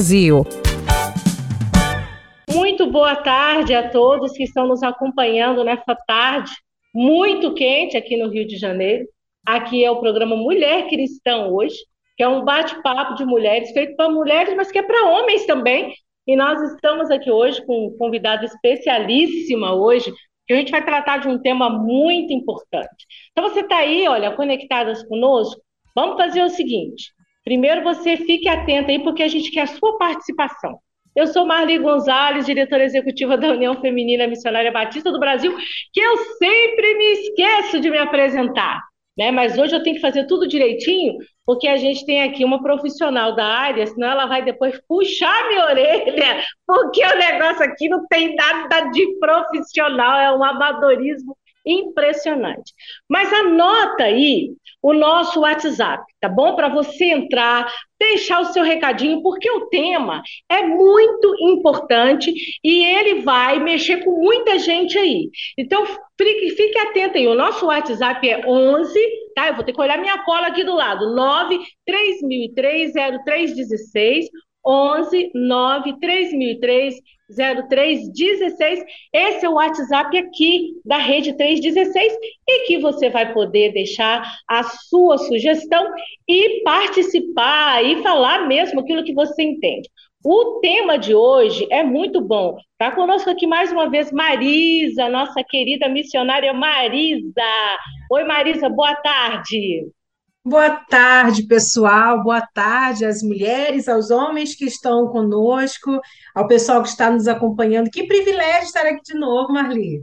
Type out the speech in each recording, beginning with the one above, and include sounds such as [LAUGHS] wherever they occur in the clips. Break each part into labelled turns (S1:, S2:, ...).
S1: Brasil.
S2: Muito boa tarde a todos que estão nos acompanhando nessa tarde muito quente aqui no Rio de Janeiro. Aqui é o programa Mulher Cristã hoje, que é um bate-papo de mulheres, feito para mulheres, mas que é para homens também. E nós estamos aqui hoje com um convidado especialíssima hoje, que a gente vai tratar de um tema muito importante. Então você está aí, olha, conectadas conosco? Vamos fazer o seguinte: Primeiro, você fique atento aí, porque a gente quer a sua participação. Eu sou Marli Gonzalez, diretora executiva da União Feminina Missionária Batista do Brasil, que eu sempre me esqueço de me apresentar. Né? Mas hoje eu tenho que fazer tudo direitinho, porque a gente tem aqui uma profissional da área, senão ela vai depois puxar minha orelha, porque o negócio aqui não tem nada de profissional, é um amadorismo impressionante. Mas anota aí o nosso WhatsApp, tá bom? Para você entrar, deixar o seu recadinho, porque o tema é muito importante e ele vai mexer com muita gente aí. Então, fique, fique atento aí. O nosso WhatsApp é 11, tá? Eu vou ter que olhar minha cola aqui do lado. 9 3003 0316 11 9 3003 0316. Esse é o WhatsApp aqui da Rede 316 e que você vai poder deixar a sua sugestão e participar e falar mesmo aquilo que você entende. O tema de hoje é muito bom. Está conosco aqui mais uma vez Marisa, nossa querida missionária Marisa. Oi, Marisa, boa tarde.
S3: Boa tarde, pessoal. Boa tarde às mulheres, aos homens que estão conosco, ao pessoal que está nos acompanhando. Que privilégio estar aqui de novo, Marli.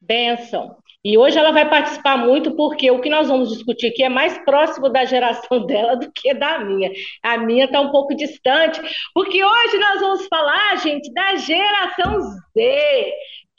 S2: Benção. E hoje ela vai participar muito porque o que nós vamos discutir aqui é mais próximo da geração [LAUGHS] dela do que da minha. A minha está um pouco distante, porque hoje nós vamos falar, gente, da geração Z.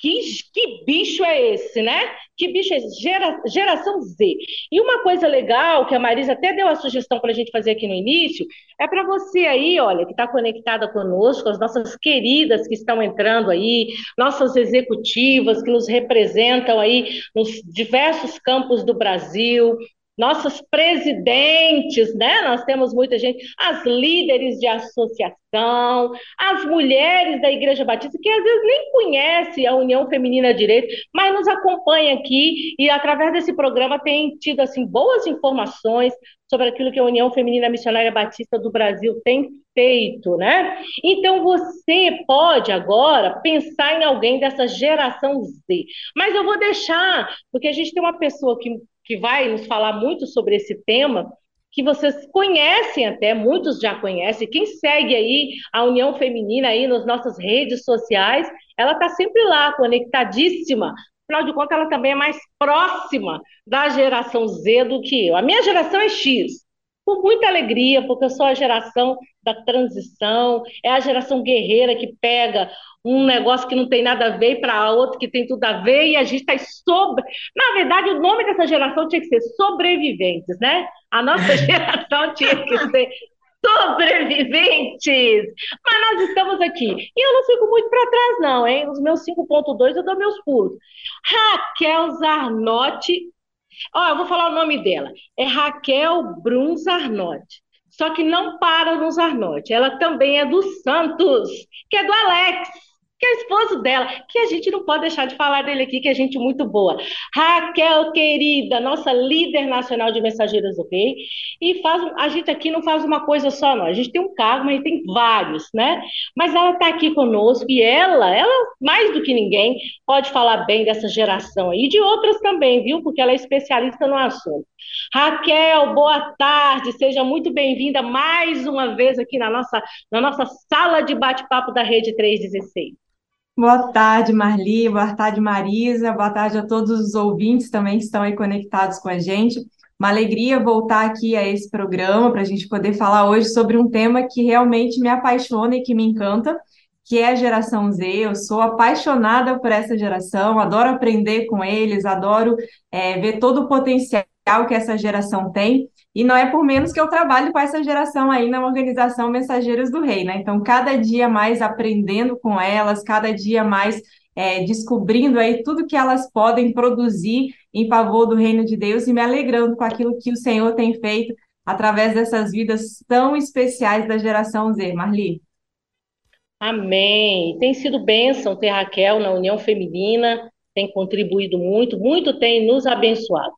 S2: Que, que bicho é esse, né? Que bicho é esse? Gera, geração Z. E uma coisa legal, que a Marisa até deu a sugestão para a gente fazer aqui no início, é para você aí, olha, que está conectada conosco, as nossas queridas que estão entrando aí, nossas executivas que nos representam aí nos diversos campos do Brasil, nossas presidentes, né? Nós temos muita gente, as líderes de associação, as mulheres da Igreja Batista, que às vezes nem conhece a União Feminina Direito, mas nos acompanha aqui e através desse programa tem tido assim boas informações sobre aquilo que a União Feminina Missionária Batista do Brasil tem feito, né? Então você pode agora pensar em alguém dessa geração Z. Mas eu vou deixar, porque a gente tem uma pessoa que que vai nos falar muito sobre esse tema, que vocês conhecem até, muitos já conhecem. Quem segue aí a União Feminina aí nas nossas redes sociais, ela está sempre lá, conectadíssima. Afinal de contas, ela também é mais próxima da geração Z do que eu. A minha geração é X, com muita alegria, porque eu sou a geração da transição, é a geração guerreira que pega um negócio que não tem nada a ver para outro que tem tudo a ver e a gente está sobre. Na verdade, o nome dessa geração tinha que ser sobreviventes, né? A nossa [LAUGHS] geração tinha que ser sobreviventes. Mas nós estamos aqui. E eu não fico muito para trás, não, hein? Os meus 5.2 eu dou meus pulos. Raquel Zarnotti. Ó, eu vou falar o nome dela. É Raquel Brun Zarnotti. Só que não para no Zarnotti. Ela também é do Santos, que é do Alex que é o esposo dela, que a gente não pode deixar de falar dele aqui, que é gente muito boa. Raquel, querida, nossa líder nacional de mensageiras do rei, e faz, a gente aqui não faz uma coisa só, não. A gente tem um cargo, mas tem vários, né? Mas ela está aqui conosco e ela, ela, mais do que ninguém, pode falar bem dessa geração aí, e de outras também, viu? Porque ela é especialista no assunto. Raquel, boa tarde, seja muito bem-vinda mais uma vez aqui na nossa, na nossa sala de bate-papo da Rede 316.
S3: Boa tarde, Marli, boa tarde, Marisa, boa tarde a todos os ouvintes também que estão aí conectados com a gente.
S4: Uma alegria voltar aqui a esse programa para a gente poder falar hoje sobre um tema que realmente me apaixona e que me encanta, que é a geração Z. Eu sou apaixonada por essa geração, adoro aprender com eles, adoro é, ver todo o potencial que essa geração tem. E não é por menos que eu trabalho com essa geração aí na organização Mensageiros do Rei, né? Então, cada dia mais aprendendo com elas, cada dia mais é, descobrindo aí tudo que elas podem produzir em favor do reino de Deus e me alegrando com aquilo que o Senhor tem feito através dessas vidas tão especiais da geração Z. Marli.
S2: Amém. Tem sido bênção ter Raquel na União Feminina, tem contribuído muito, muito tem nos abençoado.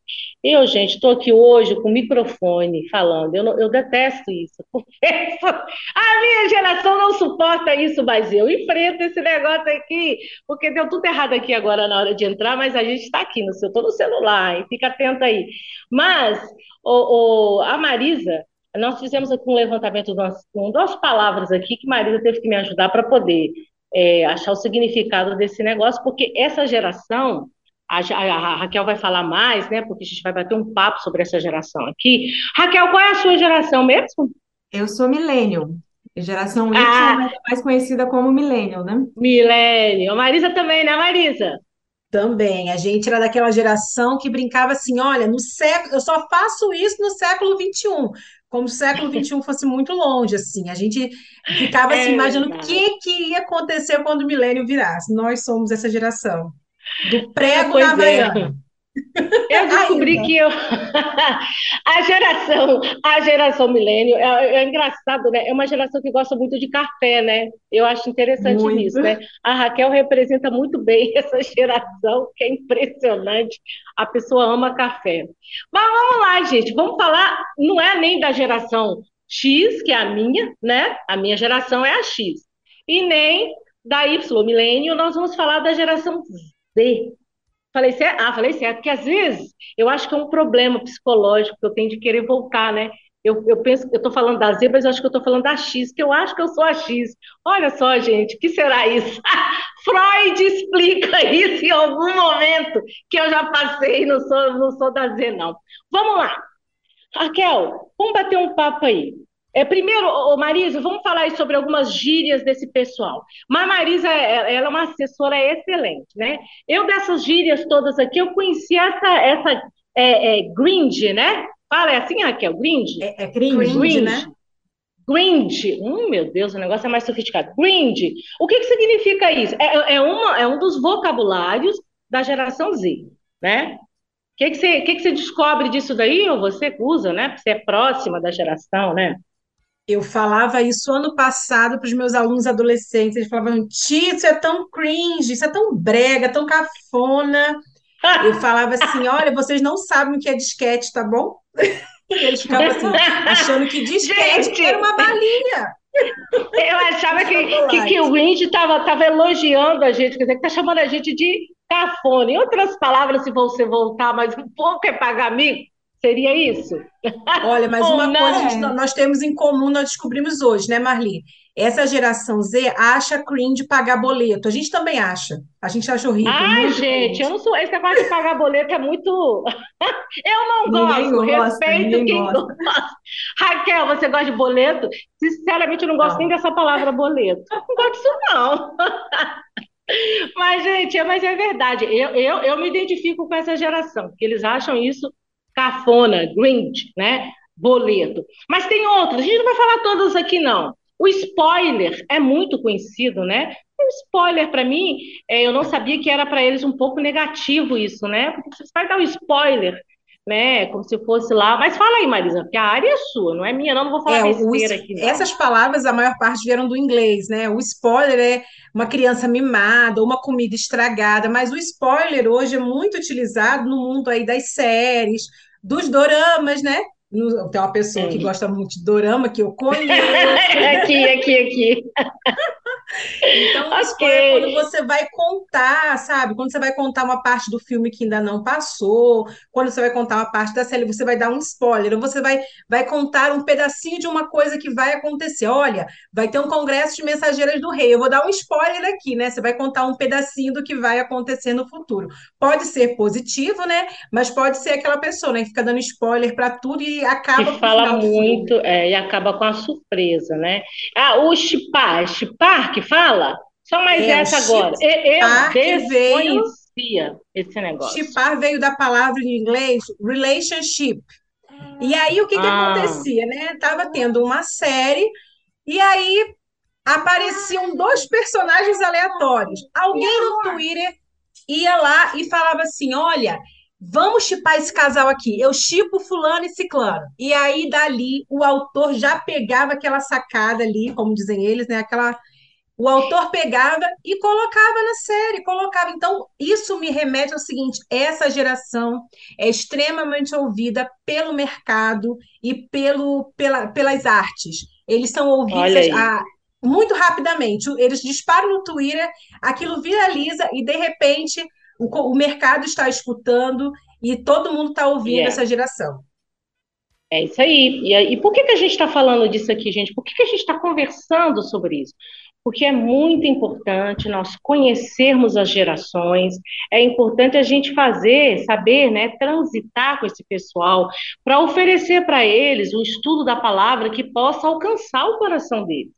S2: Eu, gente, estou aqui hoje com o microfone falando, eu, não, eu detesto isso, porque a minha geração não suporta isso, mas eu enfrento esse negócio aqui, porque deu tudo errado aqui agora na hora de entrar, mas a gente está aqui, no seu, estou no celular, hein? fica atento aí. Mas, o, o, a Marisa, nós fizemos aqui um levantamento com duas palavras aqui que Marisa teve que me ajudar para poder é, achar o significado desse negócio, porque essa geração, a, a, Raquel vai falar mais, né? Porque a gente vai bater um papo sobre essa geração aqui. Raquel, qual é a sua geração mesmo?
S4: Eu sou millennial. Geração Y ah, é mais conhecida como millennial, né?
S2: Millennial. Marisa também, né, Marisa?
S3: Também. A gente era daquela geração que brincava assim: olha, no século, eu só faço isso no século XXI como se o século XXI fosse muito longe, assim. A gente ficava assim, é imaginando o que, que ia acontecer quando o milênio virasse. Nós somos essa geração. Do prego na é. Havaiana.
S2: Eu descobri que eu... [LAUGHS] a geração, a geração milênio, é, é, engraçado, né? É uma geração que gosta muito de café, né? Eu acho interessante muito. isso, né? A Raquel representa muito bem [LAUGHS] essa geração, que é impressionante. A pessoa ama café. Mas vamos lá, gente, vamos falar, não é nem da geração X, que é a minha, né? A minha geração é a X. E nem da Y, milênio, nós vamos falar da geração Falei certo? Ah, falei certo, porque às vezes eu acho que é um problema psicológico que eu tenho de querer voltar, né? Eu, eu penso, eu estou falando da Z, mas eu acho que eu estou falando da X, que eu acho que eu sou a X. Olha só, gente, que será isso? [LAUGHS] Freud explica [LAUGHS] isso em algum momento que eu já passei, não sou, não sou da Z, não. Vamos lá. Raquel, vamos bater um papo aí. É, primeiro, Marisa, vamos falar sobre algumas gírias desse pessoal. Mas Marisa, é, é, ela é uma assessora excelente, né? Eu, dessas gírias todas aqui, eu conheci essa, essa é, é, grind, né? Fala, é assim, Raquel? Grind?
S3: É, é cringe, grind, né?
S2: Grind. Hum, meu Deus, o negócio é mais sofisticado. Grind. O que, que significa isso? É, é, uma, é um dos vocabulários da geração Z, né? O que, que, você, que, que você descobre disso daí? Ou você usa, né? Porque você é próxima da geração, né?
S3: Eu falava isso ano passado para os meus alunos adolescentes. Eles falavam, Tia, isso é tão cringe, isso é tão brega, tão cafona. Eu falava assim: olha, vocês não sabem o que é disquete, tá bom? [LAUGHS] E eles ficavam assim, achando que disquete Gente, era uma balinha.
S2: Eu achava que, que, que, o Windy estava tava elogiando a gente, quer dizer, que está chamando a gente de cafona. Em outras palavras, se você voltar mais um pouco, é pagar mico. Seria isso?
S3: Olha, mas [LAUGHS] uma coisa que nós temos em comum, nós descobrimos hoje, né, Marli? Essa geração Z acha cringe pagar boleto. A gente também acha. A gente acha horrível.
S2: Ai, gente, cringe. eu não sou. Esse negócio de pagar boleto é muito. [LAUGHS] eu não ninguém gosto. Gosta, respeito quem gosta. gosta. [LAUGHS] Raquel, você gosta de boleto? Sinceramente, eu não gosto não. nem dessa palavra boleto. Não gosto disso, não. mas, gente, é, mas é verdade. Eu, eu, eu me identifico com essa geração, porque eles acham isso cafona, Grinch, né? Boleto. Mas tem outros, a gente não vai falar todos aqui, não. O spoiler é muito conhecido, né? O spoiler, para mim, é, eu não sabia que era para eles um pouco negativo isso, né? Porque você vai dar um spoiler, né? Como se fosse lá. Mas fala aí, Marisa, porque a área é sua, não é minha, não, não vou falar é, besteira aqui. Não.
S3: Essas palavras, a maior parte vieram do inglês, né? O spoiler é uma criança mimada, uma comida estragada, mas o spoiler hoje é muito utilizado no mundo aí das séries, dos doramas, né? Tem uma pessoa que gosta muito de dorama, que eu conheço. [LAUGHS]
S2: aqui, aqui, aqui.
S3: Então, [LAUGHS] o spoiler é quando você vai contar, sabe? Quando você vai contar uma parte do filme que ainda não passou, quando você vai contar uma parte da série, você vai dar um spoiler, ou você vai, vai contar um pedacinho de uma coisa que vai acontecer. Olha, vai ter um congresso de mensageiras do rei. Eu vou dar um spoiler aqui, né? Você vai contar um pedacinho do que vai acontecer no futuro. Pode ser positivo, né? Mas pode ser aquela pessoa, né, que fica dando spoiler para tudo e acaba
S2: que fala muito, é, e acaba com a surpresa, né? Ah, o chipar, chipar que fala? Só mais é, essa agora. Eu desconhecia esse negócio.
S3: Chipar veio da palavra em inglês relationship. E aí o que, que ah. acontecia, né? Tava tendo uma série e aí apareciam dois personagens aleatórios. Alguém no Twitter ia lá e falava assim: olha, vamos chipar esse casal aqui. Eu chipo fulano e ciclano. E aí, dali, o autor já pegava aquela sacada ali, como dizem eles, né? Aquela. O autor pegava e colocava na série, colocava. Então, isso me remete ao seguinte: essa geração é extremamente ouvida pelo mercado e pelo, pela, pelas artes. Eles são ouvidos a, muito rapidamente. Eles disparam no Twitter, aquilo viraliza e, de repente, o, o mercado está escutando e todo mundo está ouvindo yeah. essa geração.
S2: É isso aí. E, e por que, que a gente está falando disso aqui, gente? Por que, que a gente está conversando sobre isso? Porque é muito importante nós conhecermos as gerações, é importante a gente fazer, saber, né, transitar com esse pessoal, para oferecer para eles o estudo da palavra que possa alcançar o coração deles.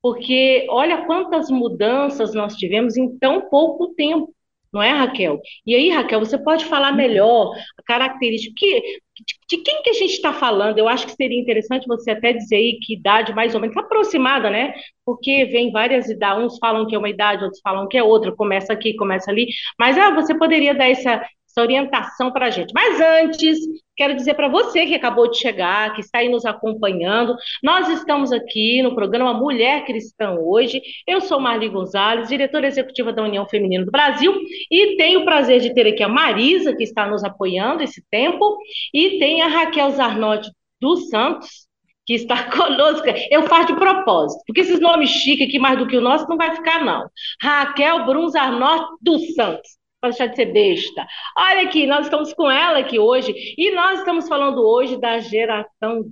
S2: Porque olha quantas mudanças nós tivemos em tão pouco tempo. Não é, Raquel? E aí, Raquel, você pode falar melhor a característica que, de, quem que a gente está falando? Eu acho que seria interessante você até dizer aí que idade mais ou menos aproximada, né? Porque vem várias idades, uns falam que é uma idade, outros falam que é outra, começa aqui, começa ali. Mas ah, você poderia dar essa, essa orientação para a gente. Mas antes, quero dizer para você que acabou de chegar, que está aí nos acompanhando, nós estamos aqui no programa Mulher Cristã hoje. Eu sou Marli Gonzalez, diretora executiva da União Feminina do Brasil, e tenho o prazer de ter aqui a Marisa, que está nos apoiando esse tempo, e tem a Raquel Zarnotti dos Santos, que está [LAUGHS] conosco. Eu faço de propósito, porque esses nomes chiques aqui, mais do que o nosso, não vai ficar, não. Raquel Brunzarnotti dos Santos para deixar de ser besta. Olha aqui, nós estamos com ela aqui hoje e nós estamos falando hoje da geração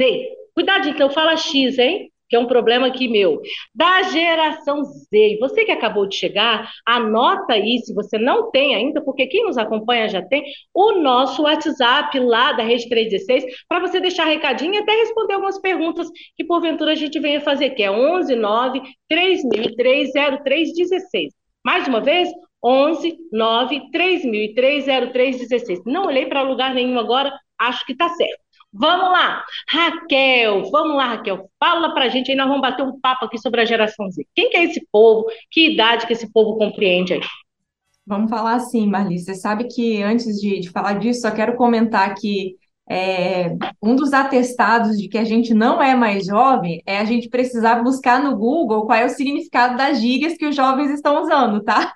S2: Z. Cuidado, então, fala X, hein? Que é um problema aqui meu. Da geração Z. Você que acabou de chegar, anota aí, se você não tem ainda, porque quem nos acompanha já tem, o nosso WhatsApp lá da Rede 316, para você deixar recadinho e até responder algumas perguntas que porventura a gente venha fazer, que é 11 9 3003 0316. Mais uma vez, 11 9 3003 0316. Não olhei para lugar nenhum agora, acho que está certo. Vamos lá, Raquel, vamos lá, Raquel, fala para a gente, aí nós vamos bater um papo aqui sobre a geração Z. Quem que é esse povo? Que idade que esse povo compreende aí?
S4: Vamos falar assim, Marli, você sabe que antes de, de falar disso, só quero comentar que é, um dos atestados de que a gente não é mais jovem é a gente precisar buscar no Google qual é o significado das gírias que os jovens estão usando, tá?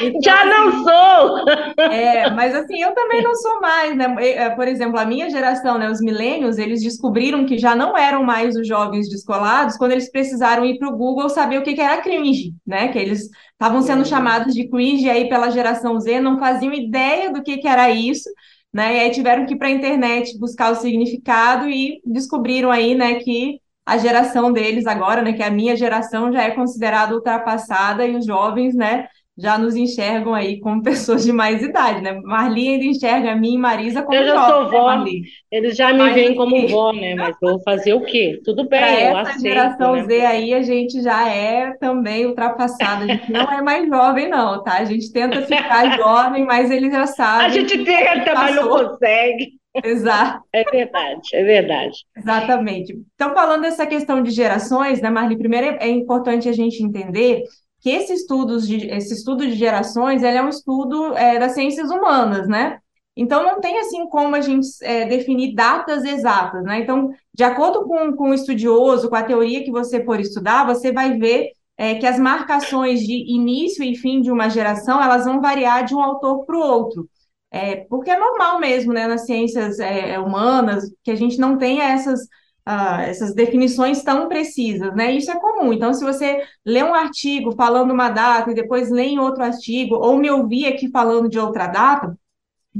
S2: Então, Já não assim, sou!
S4: É, mas assim, eu também não sou mais, né? É, por exemplo, a minha geração, né, os milênios, eles descobriram que já não eram mais os jovens descolados quando eles precisaram ir para o Google saber o que, que era cringe, né? Que eles estavam sendo uhum. chamados de cringe aí pela geração Z, não faziam ideia do que, que era isso né? E aí tiveram que ir para a internet buscar o significado e descobriram aí, né, que a geração deles agora, né, que a minha geração já é considerada ultrapassada e os jovens, né, já nos enxergam aí como [LAUGHS] pessoas de mais idade, né? Marli ainda enxerga a mim e Marisa como
S2: Eu já jovem, sou vó, né, eles já me Mas, veem como [LAUGHS] vó, né? Mas vou fazer o quê? Tudo bem, eu
S4: essa aceito, geração né? Z aí, a gente já é também ultrapassada, a gente não é mais jovem não, tá? A gente tenta ficar [LAUGHS] jovem, mas eles já sabem.
S2: A gente tenta, mas não consegue.
S4: Exato.
S2: É verdade, é verdade.
S4: Exatamente. Então, falando dessa questão de gerações, né, Marli, primeiro é importante a gente entender que esse, estudos de, esse estudo de gerações ele é um estudo é, das ciências humanas, né? Então, não tem assim como a gente é, definir datas exatas, né? Então, de acordo com, com o estudioso, com a teoria que você for estudar, você vai ver é, que as marcações de início e fim de uma geração, elas vão variar de um autor para o outro. É, porque é normal mesmo, né, nas ciências é, humanas, que a gente não tenha essas uh, essas definições tão precisas, né? Isso é comum. Então, se você lê um artigo falando uma data e depois lê em outro artigo, ou me ouvir aqui falando de outra data,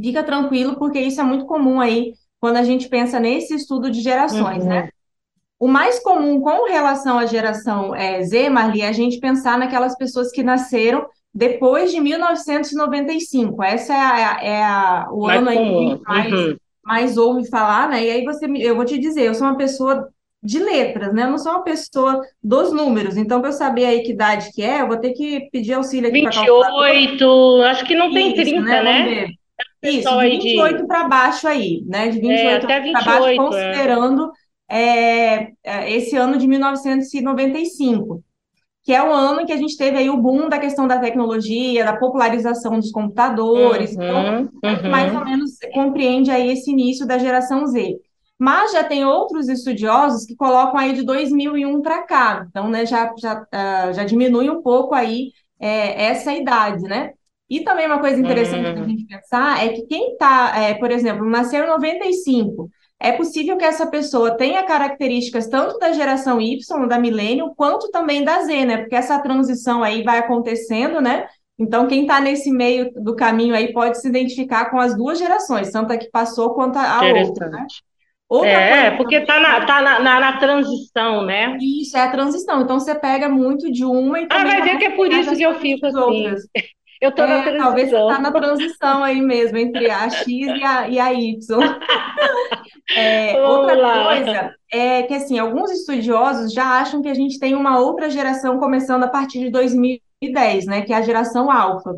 S4: fica tranquilo, porque isso é muito comum aí quando a gente pensa nesse estudo de gerações, né? uhum. né? O mais comum com relação à geração é, Z, Marli, é a gente pensar naquelas pessoas que nasceram depois de 1995. Essa é, a, é a, o mais ano aí que mais, uhum. mais ouve falar, né? E aí você, eu vou te dizer, eu sou uma pessoa de letras, né? Eu não sou uma pessoa dos números. Então, para eu saber aí que idade que é, eu vou ter que pedir auxílio aqui
S2: 28, acho que não tem Isso, 30, né? né?
S4: Isso, de 28 de... para baixo aí, né? De 28 é, até 28, para baixo, é. considerando é. É, esse ano de 1995, que é o ano em que a gente teve aí o boom da questão da tecnologia, da popularização dos computadores. Uhum, então, uhum. mais ou menos compreende aí esse início da geração Z. Mas já tem outros estudiosos que colocam aí de 2001 para cá, então, né, já, já, uh, já diminui um pouco aí é, essa idade, né? E também uma coisa interessante uhum. a gente pensar é que quem está, é, por exemplo, nasceu em 95, é possível que essa pessoa tenha características tanto da geração Y, da milênio, quanto também da Z, né? Porque essa transição aí vai acontecendo, né? Então, quem está nesse meio do caminho aí pode se identificar com as duas gerações, tanto a que passou quanto a outra, né?
S2: Outra é, coisa, porque está na, tá na, na, na, transição, né?
S4: Isso, é a transição. Então, você pega muito de uma e
S2: Ah, vai ver que é por isso que eu fico assim. Outras. [LAUGHS] Eu estou é, na transição.
S4: Talvez você está na transição aí mesmo, entre a X e a, e a Y. [LAUGHS] É, outra coisa é que, assim, alguns estudiosos já acham que a gente tem uma outra geração começando a partir de 2010, né? Que é a geração alfa.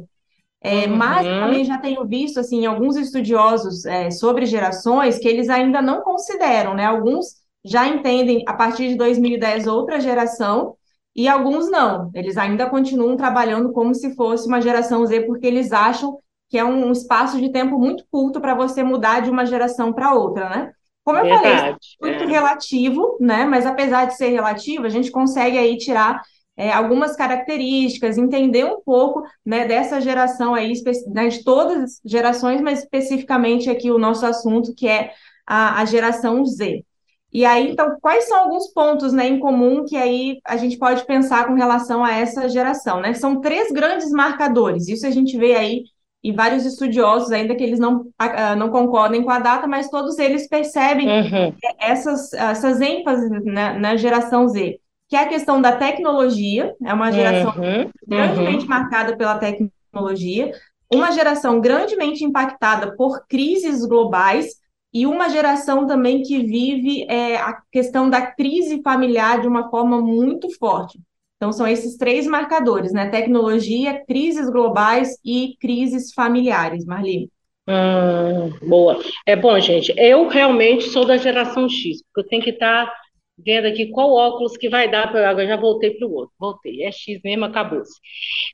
S4: É, uhum. Mas também já tenho visto, assim, alguns estudiosos é, sobre gerações que eles ainda não consideram, né? Alguns já entendem, a partir de 2010, outra geração, e alguns não. Eles ainda continuam trabalhando como se fosse uma geração Z, porque eles acham que é um espaço de tempo muito curto para você mudar de uma geração para outra, né? Como eu Verdade, falei, é muito é. relativo, né? Mas apesar de ser relativo, a gente consegue aí tirar é, algumas características, entender um pouco né, dessa geração aí, né, de todas as gerações, mas especificamente aqui o nosso assunto, que é a, a geração Z. E aí, então, quais são alguns pontos né, em comum que aí a gente pode pensar com relação a essa geração? Né? São três grandes marcadores, isso a gente vê aí e vários estudiosos, ainda que eles não, uh, não concordem com a data, mas todos eles percebem uhum. essas, essas ênfases na, na, geração Z, que é a questão da tecnologia, é uma geração uhum. grandemente uhum. marcada pela tecnologia, uma geração grandemente impactada por crises globais, e uma geração também que vive é, a questão da crise familiar de uma forma muito forte. Então, são esses três marcadores, né? Tecnologia, crises globais e crises familiares, Marli.
S2: Hum, boa. É bom, gente. Eu realmente sou da geração X, porque eu tenho que estar tá vendo aqui qual óculos que vai dar para eu. Já voltei para o outro. Voltei. É X mesmo, acabou-se.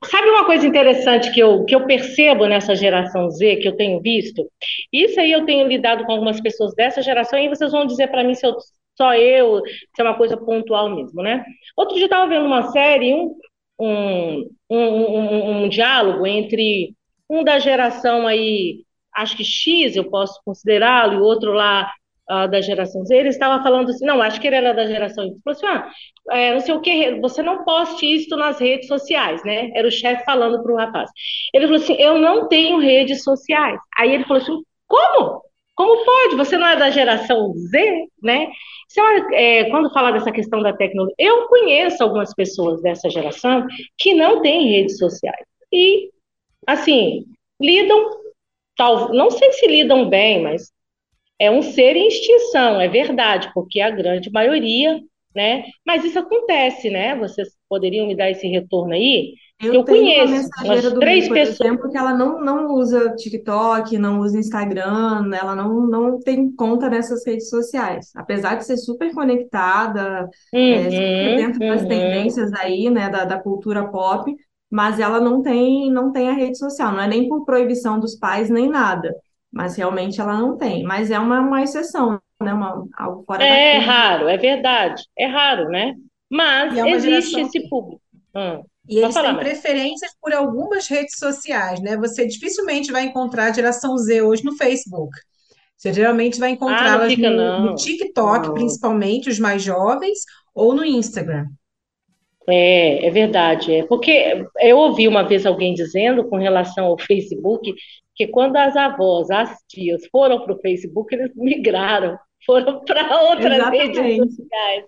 S2: Sabe uma coisa interessante que eu, que eu percebo nessa geração Z, que eu tenho visto? Isso aí eu tenho lidado com algumas pessoas dessa geração, e vocês vão dizer para mim se eu só eu, se é uma coisa pontual mesmo, né? Outro dia eu estava vendo uma série, um, um, um, um, diálogo entre um da geração aí, acho que X, eu posso considerá-lo, e outro lá uh, da geração Z, ele estava falando assim, não, acho que ele era da geração Y, falou assim, ah, é, não sei o que, você não poste isso nas redes sociais, né? Era o chefe falando para o rapaz. Ele falou assim, eu não tenho redes sociais. Aí ele falou assim, como? Como pode? Você não é da geração Z, né? é, quando fala dessa questão da tecnologia, eu conheço algumas pessoas dessa geração que não têm redes sociais. E, assim, lidam, tal, não sei se lidam bem, mas é um ser em extinção, é verdade, porque a grande maioria, né? Mas isso acontece, né? Vocês poderiam me dar esse retorno aí?
S4: Eu, eu conheço umas três pessoas. exemplo, que ela não, não usa TikTok, não usa Instagram, ela não, não tem conta nessas redes sociais. Apesar de ser super conectada, uhum, é, super dentro das uhum. tendências aí, né, da, da cultura pop, mas ela não tem, não tem a rede social, não é nem por proibição dos pais, nem nada. Mas realmente ela não tem. Mas é uma, uma exceção, né? Uma, algo fora
S2: É raro, é verdade. É raro, né? Mas é existe esse público.
S3: Hum. E eles têm preferências por algumas redes sociais, né? Você dificilmente vai encontrar a geração Z hoje no Facebook. Você geralmente vai encontrá-las
S2: fica,
S3: no, no TikTok,
S2: Não.
S3: principalmente os mais jovens, ou no Instagram.
S2: É, é verdade. É porque eu ouvi uma vez alguém dizendo com relação ao Facebook que quando as avós, as tias foram para o Facebook, eles [LAUGHS] migraram, foram [LAUGHS] para outras redes sociais.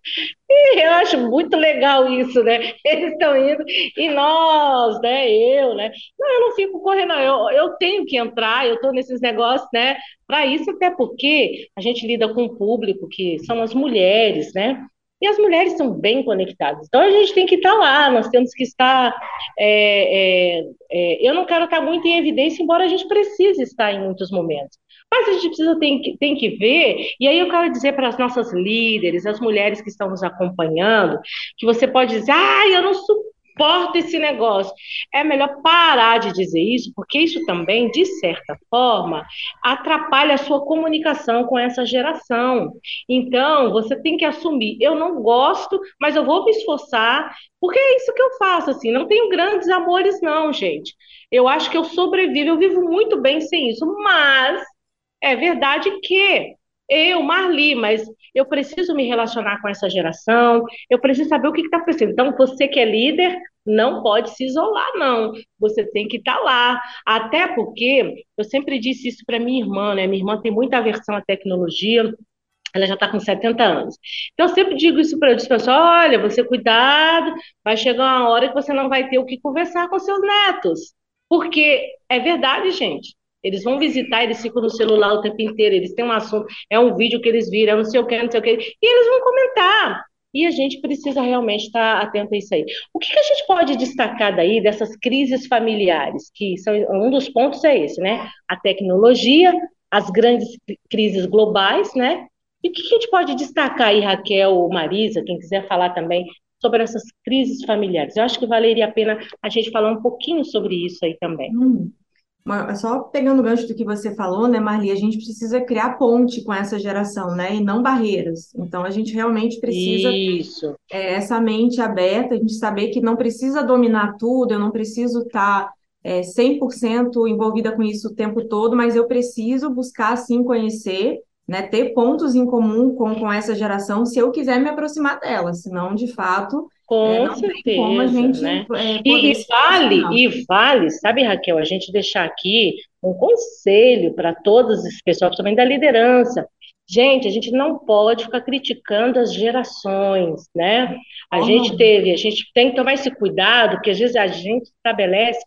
S2: E eu acho muito legal isso, né? [LAUGHS] Eles estão indo e nós, né? Eu, né? Não, eu não fico correndo, eu, eu tenho que entrar, eu estou nesses negócios, né? Para isso, até porque a gente lida com um público que são as mulheres, né? E as mulheres são bem conectadas. Então a gente tem que estar lá, nós temos que estar. é, é, é, eu não quero estar muito em evidência, embora a gente precise estar em muitos momentos. Mas a gente precisa tem que, tem que ver, e aí eu quero dizer para as nossas líderes, as mulheres que estão nos acompanhando, que você pode dizer, ah, eu não suporto esse negócio. É melhor parar de dizer isso, porque isso também, de certa forma, atrapalha a sua comunicação com essa geração. Então, você tem que assumir, eu não gosto, mas eu vou me esforçar, porque é isso que eu faço, assim, não tenho grandes amores não, gente. Eu acho que eu sobrevivo, eu vivo muito bem sem isso, mas é verdade que eu, Marli, mas eu preciso me relacionar com essa geração, eu preciso saber o que está acontecendo. Então, você que é líder, não pode se isolar, não. Você tem que estar lá. Até porque eu sempre disse isso para minha irmã, né? Minha irmã tem muita aversão à tecnologia. Ela já está com 70 anos. Então, eu sempre digo isso para eu, pessoal, olha, você cuidado, vai chegar uma hora que você não vai ter o que conversar com seus netos. Porque é verdade, gente. Eles vão visitar, eles ficam no celular o tempo inteiro, eles têm um assunto, é um vídeo que eles viram, não sei o que, não sei o que, e eles vão comentar. E a gente precisa realmente estar atento a isso aí. O que, que a gente pode destacar daí dessas crises familiares? Que são um dos pontos é esse, né? A tecnologia, as grandes crises globais, né? E o que, que a gente pode destacar aí, Raquel ou Marisa, quem quiser falar também, sobre essas crises familiares? Eu acho que valeria a pena a gente falar um pouquinho sobre isso aí também.
S4: Hum. Só pegando o gancho do que você falou, né, Marli, a gente precisa criar ponte com essa geração, né, e não barreiras. Então, a gente realmente precisa
S2: Isso.
S4: é, essa mente aberta, a gente saber que não precisa dominar tudo, eu não preciso estar é, 100% envolvida com isso o tempo todo, mas eu preciso buscar, sim, conhecer, né, ter pontos em comum com, com essa geração se eu quiser me aproximar dela, senão, de fato,
S2: Com
S4: tem como a
S2: certeza,
S4: gente
S2: né?
S4: é,
S2: E, e vale, e vale, sabe, Raquel, a gente deixar aqui um conselho para todos esse pessoal, principalmente da liderança. Gente, a gente não pode ficar criticando as gerações, né? A
S4: Oh,
S2: gente teve, a gente tem que tomar esse cuidado, porque às vezes a gente estabelece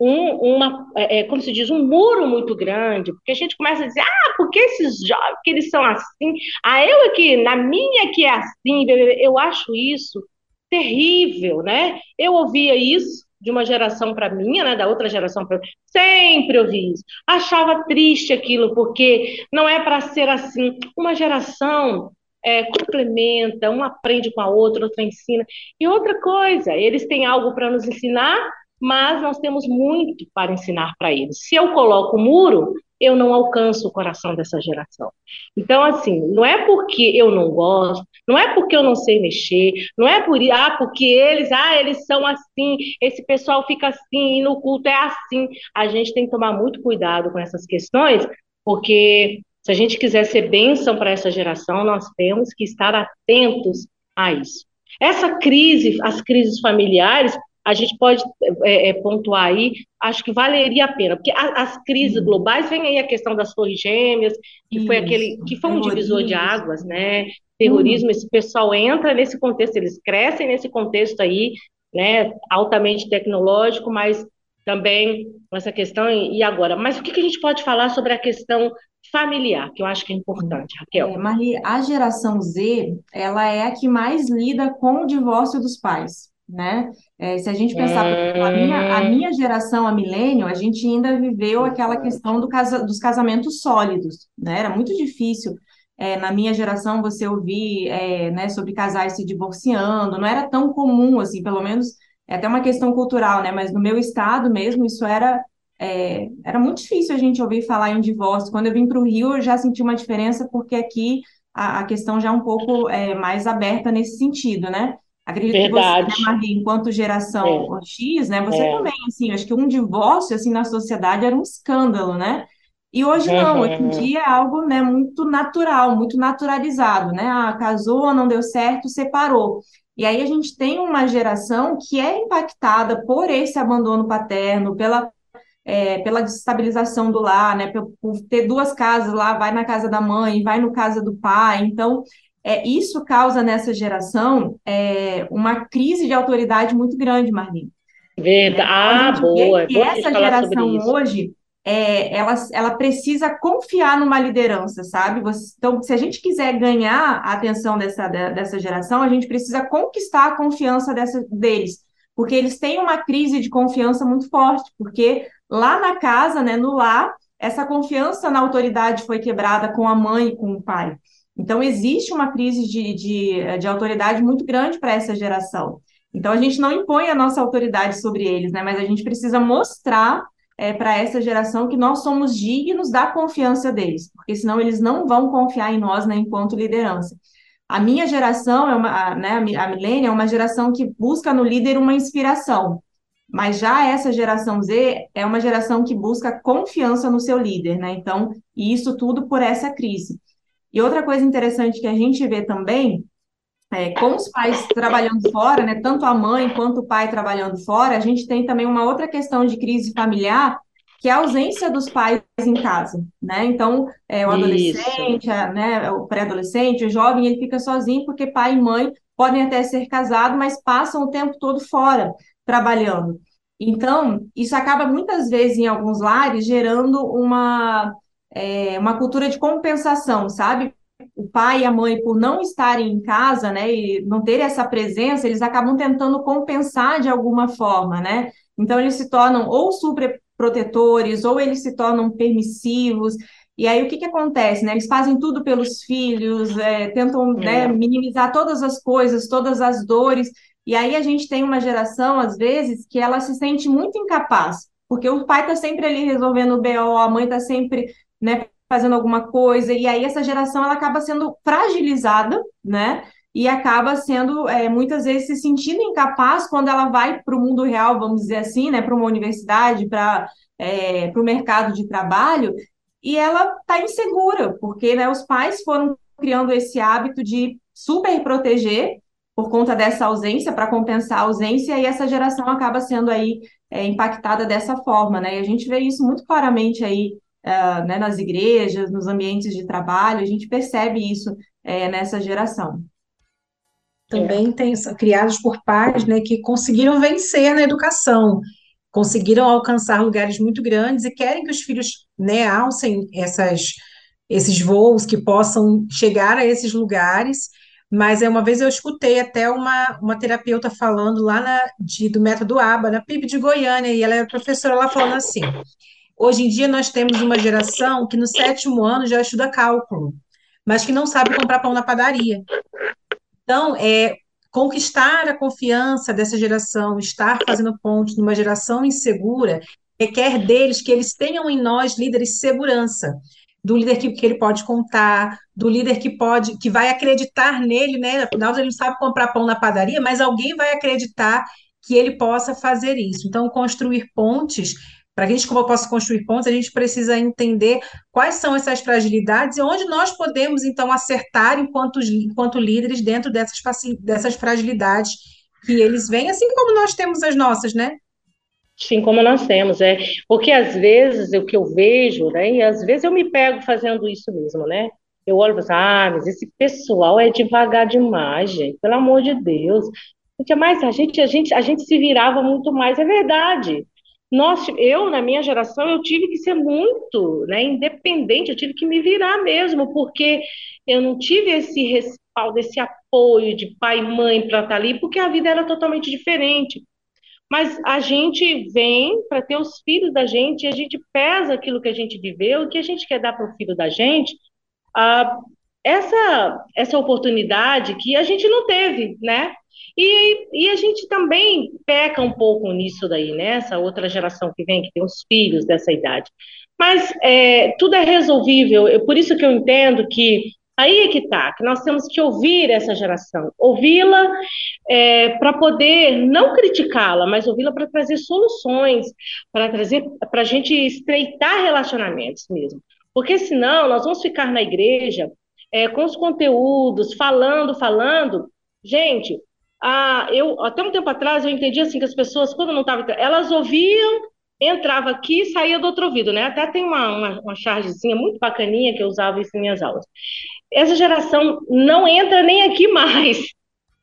S2: um, uma, é, é, como se diz, um muro muito grande, porque a gente começa a dizer, ah, porque esses jovens, que eles são assim, ah, eu aqui, na minha que é assim, eu acho isso terrível, né? Eu ouvia isso de uma geração para minha, né, da outra geração para sempre ouvi isso. Achava triste aquilo porque não é para ser assim. Uma geração é, complementa, um aprende com a outra, outra ensina. E outra coisa, eles têm algo para nos ensinar, mas nós temos muito para ensinar para eles. Se eu coloco o muro, eu não alcanço o coração dessa geração. Então, assim, não é porque eu não gosto, não é porque eu não sei mexer, não é por ah, porque eles, ah, eles são assim, esse pessoal fica assim, e no culto é assim. A gente tem que tomar muito cuidado com essas questões, porque se a gente quiser ser bênção para essa geração, nós temos que estar atentos a isso. Essa crise, as crises familiares, a gente pode é, é, pontuar aí, acho que valeria a pena, porque a, as crises globais, vem aí a questão das torres gêmeas, que foi aquele,
S4: Isso,
S2: que foi um divisor de águas, né? Terrorismo,
S4: Hum.
S2: esse pessoal entra nesse contexto, eles crescem nesse contexto aí, né? Altamente tecnológico, mas também essa questão, e agora? Mas o que que a gente pode falar sobre a questão familiar, que eu acho que é importante, Raquel?
S4: É, a geração Z, ela é a que mais lida com o divórcio dos pais, né? É, se a gente pensar, a minha, a
S2: Hum,
S4: minha geração, a milênio, a gente ainda viveu aquela questão do casa, dos casamentos sólidos, né? Era muito difícil, é, na minha geração, você ouvir, é, né, sobre casais se divorciando, não era tão comum, assim, pelo menos, é até uma questão cultural, né? Mas no meu estado mesmo, isso era é, era muito difícil a gente ouvir falar em divórcio. Quando eu vim para o Rio, eu já senti uma diferença, porque aqui a, a questão já é um pouco é, mais aberta nesse sentido, né? Acredito que você, né,
S2: Verdade.
S4: Maria, enquanto
S2: É,
S4: geração X, né, você
S2: é.
S4: também, assim, acho que um divórcio, assim, na sociedade era um escândalo, né? E hoje não, hoje em dia é algo, né, muito natural, muito naturalizado, né? Ah, casou, não deu certo, separou. E aí a gente tem uma geração que é impactada por esse abandono paterno, pela, é, pela desestabilização do lar, né? Por, por, ter duas casas lá, vai na casa da mãe, vai no casa do pai. Então, é, isso causa nessa geração é, uma crise de autoridade muito grande, Marlene.
S2: Verdade. Ah, boa.
S4: E essa geração hoje é, ela, ela precisa confiar numa liderança, sabe? Você, então, se a gente quiser ganhar a atenção dessa, dessa geração, a gente precisa conquistar a confiança dessa, deles, porque eles têm uma crise de confiança muito forte, porque lá na casa, né, no lar, essa confiança na autoridade foi quebrada com a mãe e com o pai. Então, existe uma crise de, de, de autoridade muito grande para essa geração. Então, a gente não impõe a nossa autoridade sobre eles, né? Mas a gente precisa mostrar é, para essa geração que nós somos dignos da confiança deles, porque senão eles não vão confiar em nós né, enquanto liderança. A minha geração, é uma, né, a milênia, é uma geração que busca no líder uma inspiração, mas já essa geração Z é uma geração que busca confiança no seu líder, né? Então, e isso tudo por essa crise. E outra coisa interessante que a gente vê também é, com os pais trabalhando fora, né, tanto a mãe quanto o pai trabalhando fora, a gente tem também uma outra questão de crise familiar, que é a ausência dos pais em casa, né? Então, é, o adolescente, a, né, o pré-adolescente, o jovem, ele fica sozinho porque pai e mãe podem até ser casados, mas passam o tempo todo fora, trabalhando. Então, isso acaba muitas vezes em alguns lares gerando uma, é, uma cultura de compensação, sabe? o pai e a mãe, por não estarem em casa, né, e não ter essa presença, eles acabam tentando compensar de alguma forma, né? Então eles se tornam ou super protetores, ou eles se tornam permissivos. E aí o que que acontece, né? Eles fazem tudo pelos filhos, é, tentam né, é. minimizar todas as coisas, todas as dores. E aí a gente tem uma geração, às vezes, que ela se sente muito incapaz, porque o pai está sempre ali resolvendo o BO, a mãe está sempre né, fazendo alguma coisa, e aí essa geração ela acaba sendo fragilizada, né? E acaba sendo é, muitas vezes se sentindo incapaz quando ela vai para o mundo real, vamos dizer assim, né? Para uma universidade, para é, o mercado de trabalho, e ela está insegura, porque né, os pais foram criando esse hábito de super proteger por conta dessa ausência, para compensar a ausência, e essa geração acaba sendo aí é, impactada dessa forma, né? E a gente vê isso muito claramente aí uh, né, nas igrejas, nos ambientes de trabalho, a gente percebe isso é, nessa geração.
S3: Também tem criados por pais né, que conseguiram vencer na educação, conseguiram alcançar lugares muito grandes e querem que os filhos né, alcem essas, esses voos, que possam chegar a esses lugares. Mas é uma vez eu escutei até uma, uma terapeuta falando lá na, de, do método ABA, na PIB de Goiânia, e ela é professora lá falando assim: Hoje em dia, nós temos uma geração que no sétimo ano já estuda cálculo, mas que não sabe comprar pão na padaria. Então, é, conquistar a confiança dessa geração, estar fazendo ponte numa geração insegura, requer deles que eles tenham em nós líderes de segurança, do líder que, que, ele pode contar, do líder que pode, que vai acreditar nele, né? Afinal, ele não sabe comprar pão na padaria, mas alguém vai acreditar que ele possa fazer isso. Então, construir pontes para a gente possa construir pontos, a gente precisa entender quais são essas fragilidades e onde nós podemos, então, acertar enquanto, enquanto líderes dentro dessas, dessas fragilidades que eles veem, assim como nós temos as nossas, né?
S2: Sim, como nós temos, é. Porque às vezes o que eu vejo, né? E às vezes eu me pego fazendo isso mesmo, né? Eu olho e falo assim, ah, mas esse pessoal é devagar demais, gente, pelo amor de Deus. A gente, a gente, a gente se virava muito mais, é verdade. Nós, eu, na minha geração, eu tive que ser muito né, independente, eu tive que me virar mesmo, porque eu não tive esse respaldo, esse apoio de pai e mãe para estar ali, porque a vida era totalmente diferente. Mas a gente vem para ter os filhos da gente, e a gente pesa aquilo que a gente viveu, o que a gente quer dar para o filho da gente. Ah, essa, essa oportunidade que a gente não teve, né? E, e a gente também peca um pouco nisso daí, né? Essa outra geração que vem, que tem os filhos dessa idade. Mas é, tudo é resolvível, é por isso que eu entendo que Aí é que está, que nós temos que ouvir essa geração, ouvi-la é, para poder não criticá-la, mas ouvi-la para trazer soluções, para trazer, para a gente estreitar relacionamentos mesmo. Porque senão nós vamos ficar na igreja é, com os conteúdos, falando, falando. Gente, a, eu até um tempo atrás eu entendi assim que as pessoas, quando não estavam, elas ouviam entrava aqui e saía do outro ouvido, né? Até tem uma, uma, uma chargezinha muito bacaninha que eu usava isso em minhas aulas. Essa geração não entra nem aqui mais. [LAUGHS]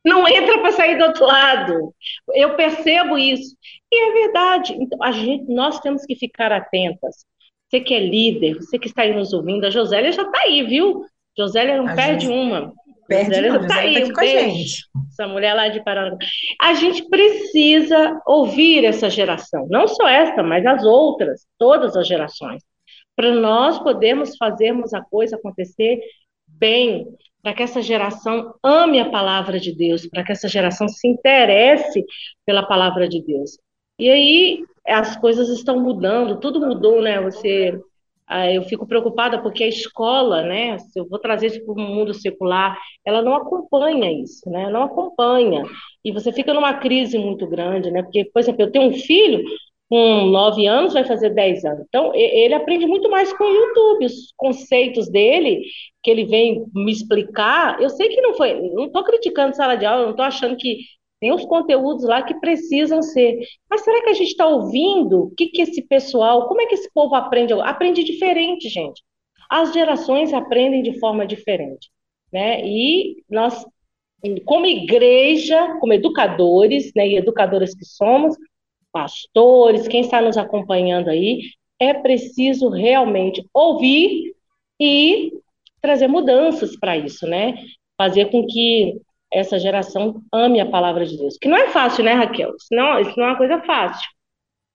S2: Não entra para sair do outro lado. Eu percebo isso. E é verdade. Então, a gente, nós temos que ficar atentas. Você que é líder, você que está aí nos ouvindo, a Josélia já está aí, viu? Josélia não a perde gente... uma.
S3: Perde Josélia não, tá aí, tá gente.
S2: Essa mulher lá de Paraná. A gente precisa ouvir essa geração, não só esta, mas as outras, todas as gerações, para nós podermos fazermos a coisa acontecer bem, para que essa geração ame a palavra de Deus, para que essa geração se interesse pela palavra de Deus. E aí as coisas estão mudando, tudo mudou, né? Você eu fico preocupada porque a escola, né, se eu vou trazer isso para o mundo secular, ela não acompanha isso, né, não acompanha. E você fica numa crise muito grande, né, porque, por exemplo, eu tenho um filho com nove anos, vai fazer dez anos. Então, ele aprende muito mais com o YouTube, os conceitos dele, que ele vem me explicar. Eu sei que não foi, não estou criticando sala de aula, não estou achando que tem os conteúdos lá que precisam ser. Mas será que a gente está ouvindo? O que, que esse pessoal, como é que esse povo aprende? Aprende diferente, gente. As gerações aprendem de forma diferente. Né? E nós, como igreja, como educadores, né, e educadoras que somos, pastores, quem está nos acompanhando aí, é preciso realmente ouvir e trazer mudanças para isso, né? Fazer com que essa geração ame a palavra de Deus. Que não é fácil, né, Raquel? Isso não, isso não é uma coisa fácil.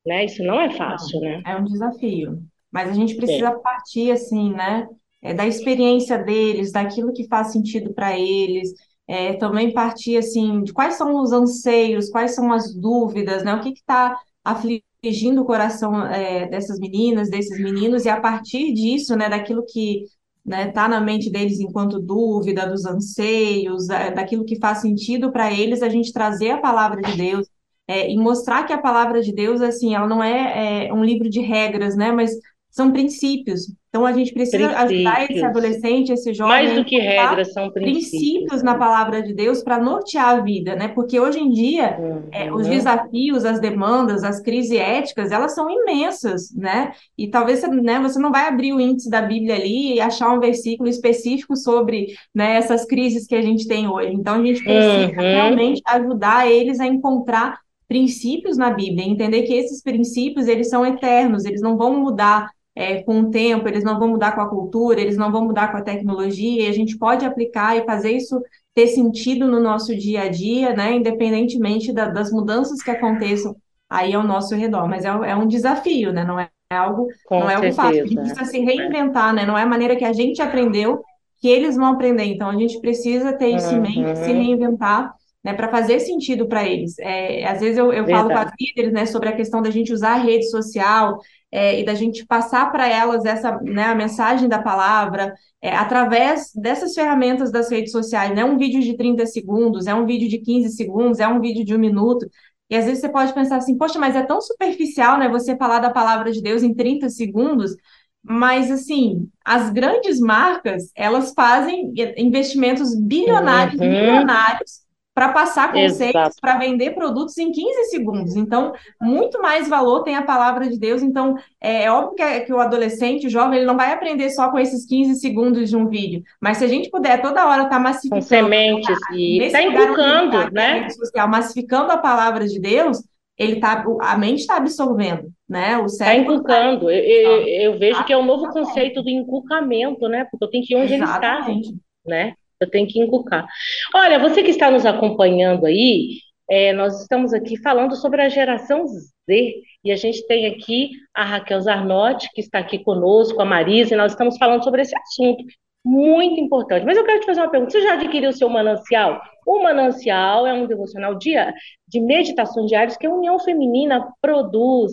S2: Né? Isso não é fácil,
S4: não,
S2: né?
S4: É um desafio. Mas a gente precisa é. partir, assim, né? É, da experiência deles, daquilo que faz sentido para eles. É, também partir, assim, de quais são os anseios, quais são as dúvidas, né? O que está afligindo o coração é, dessas meninas, desses meninos, e a partir disso, né, daquilo que né, tá na mente deles enquanto dúvida, dos anseios, daquilo que faz sentido para eles, a gente trazer a palavra de Deus é, e mostrar que a palavra de Deus, assim, ela não é, é um livro de regras, né, mas são princípios. Então a gente precisa princípios. ajudar esse adolescente, esse jovem.
S2: Mais do que regras, são princípios.
S4: Princípios na palavra de Deus para nortear a vida, né? Porque hoje em dia uhum. é, os desafios, as demandas, as crises éticas, elas são imensas, né? E talvez né, você não vai abrir o índice da Bíblia ali e achar um versículo específico sobre né, essas crises que a gente tem hoje. Então a gente precisa uhum. realmente ajudar eles a encontrar princípios na Bíblia, entender que esses princípios eles são eternos, eles não vão mudar é, com o tempo, eles não vão mudar com a cultura, eles não vão mudar com a tecnologia, e a gente pode aplicar e fazer isso ter sentido no nosso dia a dia, né, independentemente da, das mudanças que aconteçam aí ao nosso redor. Mas é, é um desafio, né, não é, algo, com não é algo fácil. A gente precisa se reinventar, né, não é a maneira que a gente aprendeu que eles vão aprender. Então a gente precisa ter isso em mente, se uhum. reinventar. Né, para fazer sentido para eles. É, às vezes eu, eu falo com as líderes né, sobre a questão da gente usar a rede social, é, e da gente passar para elas essa, né, a mensagem da palavra é, através dessas ferramentas das redes sociais. Não é um vídeo de 30 segundos, é um vídeo de 15 segundos, é um vídeo de um minuto. E às vezes você pode pensar assim, poxa, mas é tão superficial, né, você falar da palavra de Deus em 30 segundos, mas assim, as grandes marcas, elas fazem investimentos bilionários, uhum. bilionários para passar conceitos, para vender produtos em 15 segundos. Então, muito mais valor tem a palavra de Deus. Então, é, é óbvio que, é, que, o adolescente, o jovem, ele não vai aprender só com esses 15 segundos de um vídeo. Mas se a gente puder toda hora estar tá massificando. Com
S2: sementes, e está inculcando, tá, né?
S4: Social, massificando a palavra de Deus, ele tá, a mente está absorvendo, né? O
S2: Está inculcando. Tá... Eu, eu, vejo que é um novo conceito do inculcamento, né? Porque eu tenho que ir onde Exatamente. ele está, né? Eu tenho que inculcar. Olha, você que está nos acompanhando aí, é, nós estamos aqui falando sobre a geração Z, e a gente tem aqui a Raquel Zarnotti, que está aqui conosco, a Marisa, e nós estamos falando sobre esse assunto. muito importante. Mas eu quero te fazer uma pergunta: você já adquiriu o seu manancial? O manancial é um devocional dia de meditações diárias que a União Feminina produz.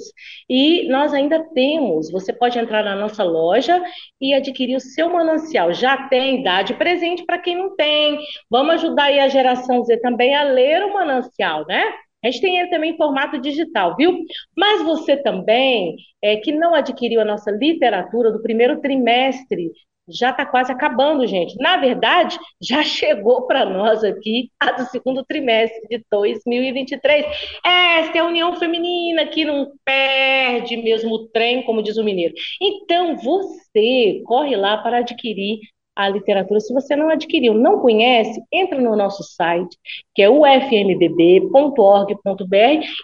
S2: E nós ainda temos. Você pode entrar na nossa loja e adquirir o seu manancial. Já tem idade presente para quem não tem. Vamos ajudar aí a geração Z também a ler o manancial, né? A gente tem ele também em formato digital, viu? Mas você também, é, que não adquiriu a nossa literatura do primeiro trimestre já está quase acabando, gente. Na verdade, já chegou para nós aqui a do segundo trimestre de 2023. Esta é a União Feminina que não perde mesmo o trem, como diz o mineiro. Então, você corre lá para adquirir a literatura. Se você não adquiriu, não conhece, entra no nosso site, que é ufmbb.org.br,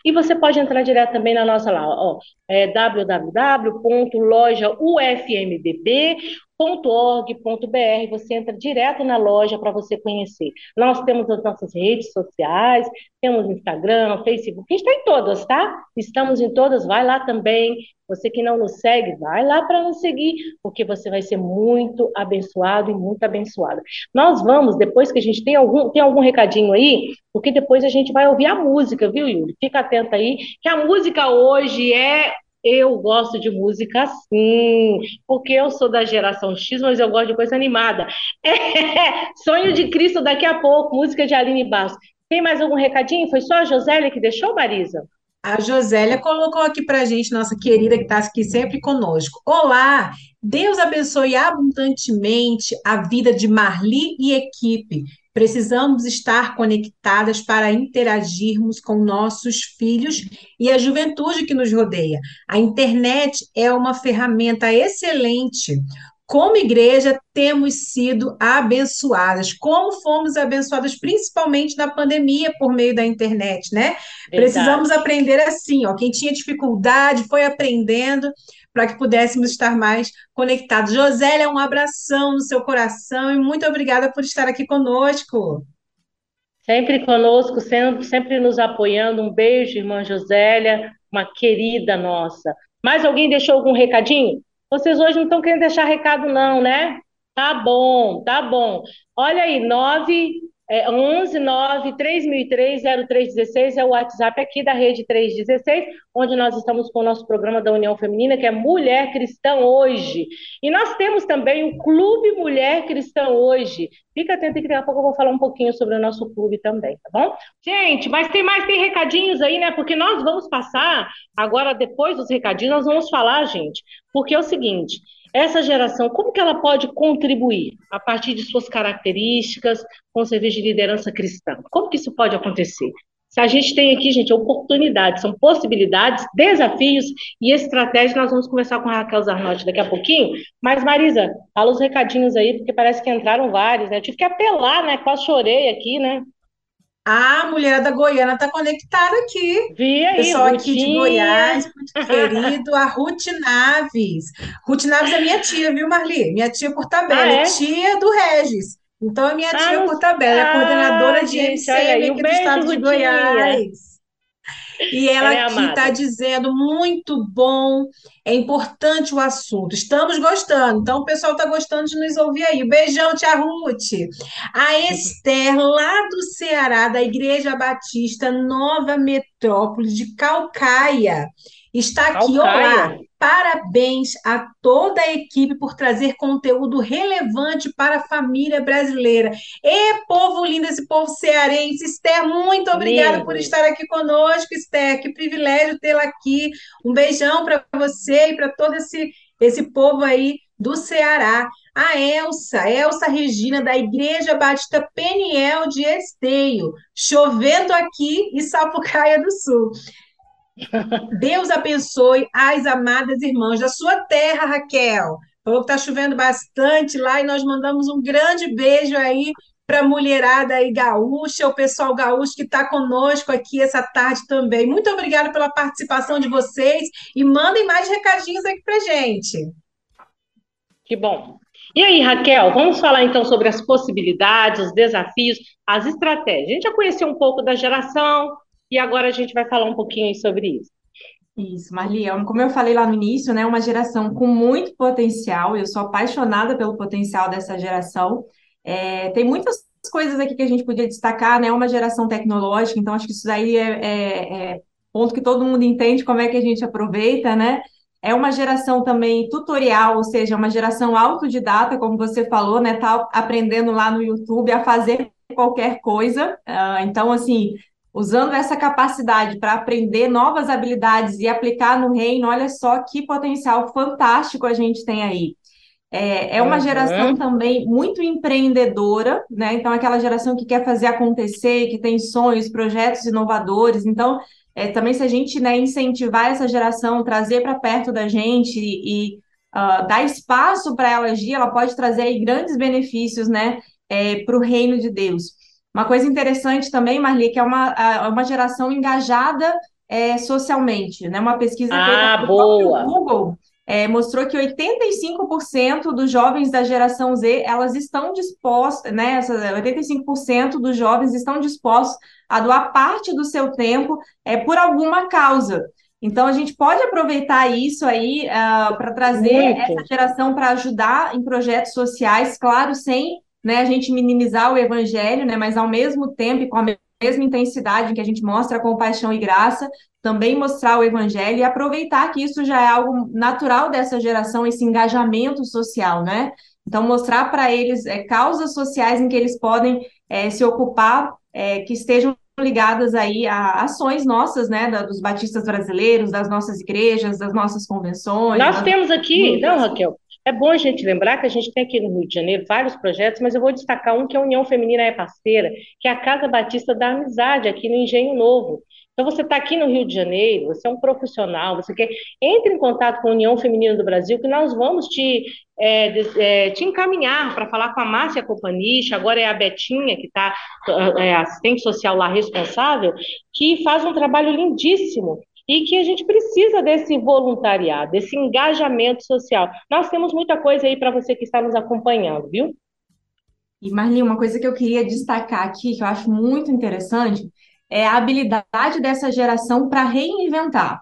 S2: e você pode entrar direto também na nossa lá, ó, é www.lojaufmbb.org .org.br, você entra direto na loja para você conhecer. Nós temos as nossas redes sociais, temos Instagram, Facebook, a gente está em todas, tá? Estamos em todas, vai lá também. Você que não nos segue, vai lá para nos seguir, porque você vai ser muito abençoado e muito abençoada. Nós vamos, depois que a gente tem algum, tem algum recadinho aí, porque depois a gente vai ouvir a música, viu, Yuri? Fica atento aí, que a música hoje é eu gosto de música sim, porque eu sou da geração X, mas eu gosto de coisa animada. [LAUGHS] É, sonho de Cristo daqui a pouco, música de Aline Bastos. Tem mais algum recadinho? Foi só a Josélia que deixou, Marisa?
S3: A Josélia colocou aqui para gente, nossa querida que está aqui sempre conosco. Olá, Deus abençoe abundantemente a vida de Marli e equipe. Precisamos estar conectadas para interagirmos com nossos filhos e a juventude que nos rodeia. A internet é uma ferramenta excelente. Como igreja, temos sido abençoadas. Como fomos abençoadas, principalmente na pandemia, por meio da internet, né? Verdade. Precisamos aprender assim, ó. Quem tinha dificuldade foi aprendendo para que pudéssemos estar mais conectados. Josélia, um abração no seu coração e muito obrigada por estar aqui conosco.
S2: Sempre conosco, sempre, sempre nos apoiando. Um beijo, irmã Josélia, uma querida nossa. Mais alguém deixou algum recadinho? Vocês hoje não estão querendo deixar recado, não, né? Tá bom, tá bom. Olha aí, 9 é 11 9 3003 0316 é o WhatsApp aqui da Rede 316, onde nós estamos com o nosso programa da União Feminina, que é Mulher Cristã Hoje. E nós temos também o Clube Mulher Cristã Hoje. Fica atento que daqui a pouco eu vou falar um pouquinho sobre o nosso clube também, tá bom? Gente, mas tem mais, tem recadinhos aí, né? Porque nós vamos passar, agora depois dos recadinhos, nós vamos falar, gente, porque é o seguinte, essa geração, como que ela pode contribuir a partir de suas características com o serviço de liderança cristã? Como que isso pode acontecer? Se a gente tem aqui, gente, oportunidades, são possibilidades, desafios e estratégias, nós vamos conversar com a Raquel Zarnotti daqui a pouquinho. Mas, Marisa, fala os recadinhos aí, porque parece que entraram vários, né? Eu tive que apelar, né? Quase chorei aqui, né?
S3: A mulher da Goiana está conectada aqui.
S2: Vi aí,
S3: Pessoal aqui de Goiás, [LAUGHS] muito querido, a Ruth Naves. Ruth Naves é minha tia, viu, Marli? Minha tia por tabela, ah, é? tia do Regis. Então, é minha ah, tia por tabela, é coordenadora ah, de MCM aqui do estado de Goiás. E ela, ela é aqui está dizendo muito bom, é importante o assunto. Estamos gostando, então o pessoal está gostando de nos ouvir aí. Beijão, tia Ruth. A Esther, lá do Ceará, da Igreja Batista Nova Metrópole de Calcaia, está aqui. Calcaia. Olá, Parabéns a toda a equipe por trazer conteúdo relevante para a família brasileira. E povo lindo, esse povo cearense. Esther, muito obrigada Lindo. por estar aqui conosco, Esther. Que privilégio tê-la aqui. Um beijão para você e para todo esse, esse povo aí do Ceará. A Elsa, Elsa Regina, da Igreja Batista Peniel de Esteio. Chovendo aqui em Sapucaia do Sul. Deus abençoe as amadas irmãs da sua terra, Raquel. Falou que está chovendo bastante lá e nós mandamos um grande beijo aí para a mulherada aí gaúcha, o pessoal gaúcho que está conosco aqui essa tarde também. Muito obrigada pela participação de vocês e mandem mais recadinhos aqui para gente.
S2: Que bom. E aí, Raquel, vamos falar então sobre as possibilidades, os desafios, as estratégias. A gente já conheceu um pouco da geração, e agora a gente vai falar um pouquinho sobre isso.
S4: Isso, Marli, como eu falei lá no início, né, uma geração com muito potencial. Eu sou apaixonada pelo potencial dessa geração. É, tem muitas coisas aqui que a gente podia destacar, né? Uma geração tecnológica, então acho que isso daí é, é, é ponto que todo mundo entende como é que a gente aproveita, né? É uma geração também tutorial, ou seja, uma geração autodidata, como você falou, né? Tá aprendendo lá no YouTube a fazer qualquer coisa. Uh, então, assim, usando essa capacidade para aprender novas habilidades e aplicar no reino, olha só que potencial fantástico a gente tem aí. É, é uma geração uhum. também muito empreendedora, né? Então, aquela geração que quer fazer acontecer, que tem sonhos, projetos inovadores. Então, é, também se a gente né, incentivar essa geração, trazer para perto da gente e, uh, dar espaço para ela agir, ela pode trazer grandes benefícios né, é, para o reino de Deus. Uma coisa interessante também, Marli, que é uma, uma geração engajada é, socialmente, né? Uma pesquisa
S2: ah, feita pelo
S4: Google é, mostrou que 85% dos jovens da geração Z, elas estão dispostos, né? 85% dos jovens estão dispostos a doar parte do seu tempo é, por alguma causa. Então, a gente pode aproveitar isso aí uh, para trazer Muito. essa geração para ajudar em projetos sociais, claro, sem né, a gente minimizar o evangelho, né, mas ao mesmo tempo e com a mesma intensidade que a gente mostra compaixão e graça, também mostrar o evangelho e aproveitar que isso já é algo natural dessa geração, esse engajamento social, né? Então, mostrar para eles é, causas sociais em que eles podem é, se ocupar, é, que estejam ligadas aí a ações nossas, né, da, dos batistas brasileiros, das nossas igrejas, das nossas convenções.
S2: Nós temos aqui, não, Raquel, é bom a gente lembrar que a gente tem aqui no Rio de Janeiro vários projetos, mas eu vou destacar um que a União Feminina é parceira, que é a Casa Batista da Amizade, aqui no Engenho Novo. Então, você está aqui no Rio de Janeiro, você é um profissional, você quer. Entre em contato com a União Feminina do Brasil, que nós vamos te, é, é, te encaminhar para falar com a Márcia Companich, agora é a Betinha, que está é, assistente social lá responsável, que faz um trabalho lindíssimo e que a gente precisa desse voluntariado, desse engajamento social. Nós temos muita coisa aí para você que está nos acompanhando, viu?
S4: E Marli, uma coisa que eu queria destacar aqui, que eu acho muito interessante, é a habilidade dessa geração para reinventar.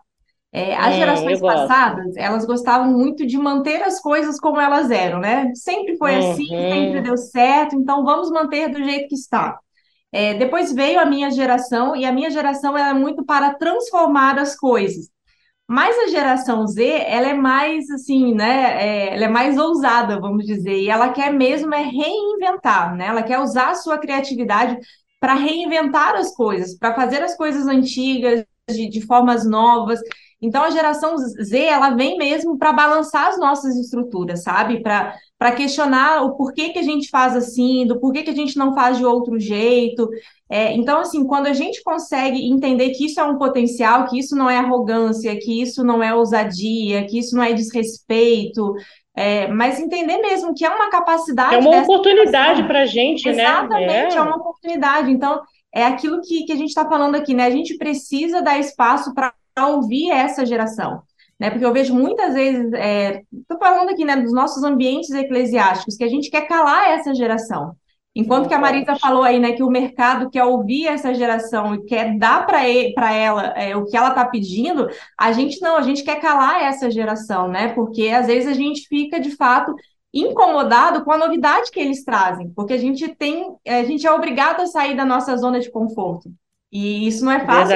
S4: É, as é, gerações passadas, elas gostavam muito de manter as coisas como elas eram, né? Sempre foi uhum. assim, sempre deu certo, então vamos manter do jeito que está. É, depois veio a minha geração, e a minha geração era muito para transformar as coisas. Mas a geração Z, ela é mais assim, né? É, ela é mais ousada, vamos dizer, e ela quer mesmo é reinventar, né? Ela quer usar a sua criatividade para reinventar as coisas, para fazer as coisas antigas de, de formas novas. Então, a geração Z, ela vem mesmo para balançar as nossas estruturas, sabe? Para para questionar o porquê que a gente faz assim, do porquê que a gente não faz de outro jeito. É, então, assim, quando a gente consegue entender que isso é um potencial, que isso não é arrogância, que isso não é ousadia, que isso não é desrespeito, é, mas entender mesmo que é uma capacidade.
S2: É uma oportunidade para a gente,
S4: Exatamente, né? Exatamente, é. é uma oportunidade. Então, é aquilo que, que a gente está falando aqui, né? A gente precisa dar espaço para ouvir essa geração né? Porque eu vejo muitas vezes, estou é, falando aqui, né, dos nossos ambientes eclesiásticos, que a gente quer calar essa geração. Enquanto que a Marisa falou aí, né, que o mercado quer ouvir essa geração e quer dar para ela é, o que ela está pedindo, a gente não, a gente quer calar essa geração, né? Porque às vezes a gente fica de fato incomodado com a novidade que eles trazem, porque a gente tem, a gente é obrigado a sair da nossa zona de conforto. E isso não é fácil.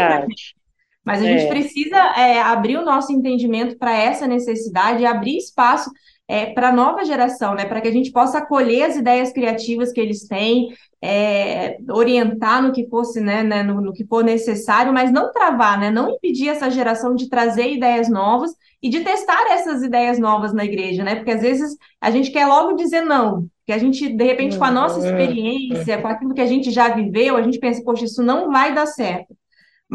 S4: Mas a é. gente precisa é, abrir o nosso entendimento para essa necessidade e abrir espaço é, para a nova geração, né? Para que a gente possa acolher as ideias criativas que eles têm, é, orientar no que fosse, né, né no, no, que for necessário, mas não travar, né? Não impedir essa geração de trazer ideias novas e de testar essas ideias novas na igreja, né? Porque às vezes a gente quer logo dizer não, que a gente, de repente, com a nossa uhum. experiência, com aquilo que a gente já viveu, a gente pensa, poxa, isso não vai dar certo.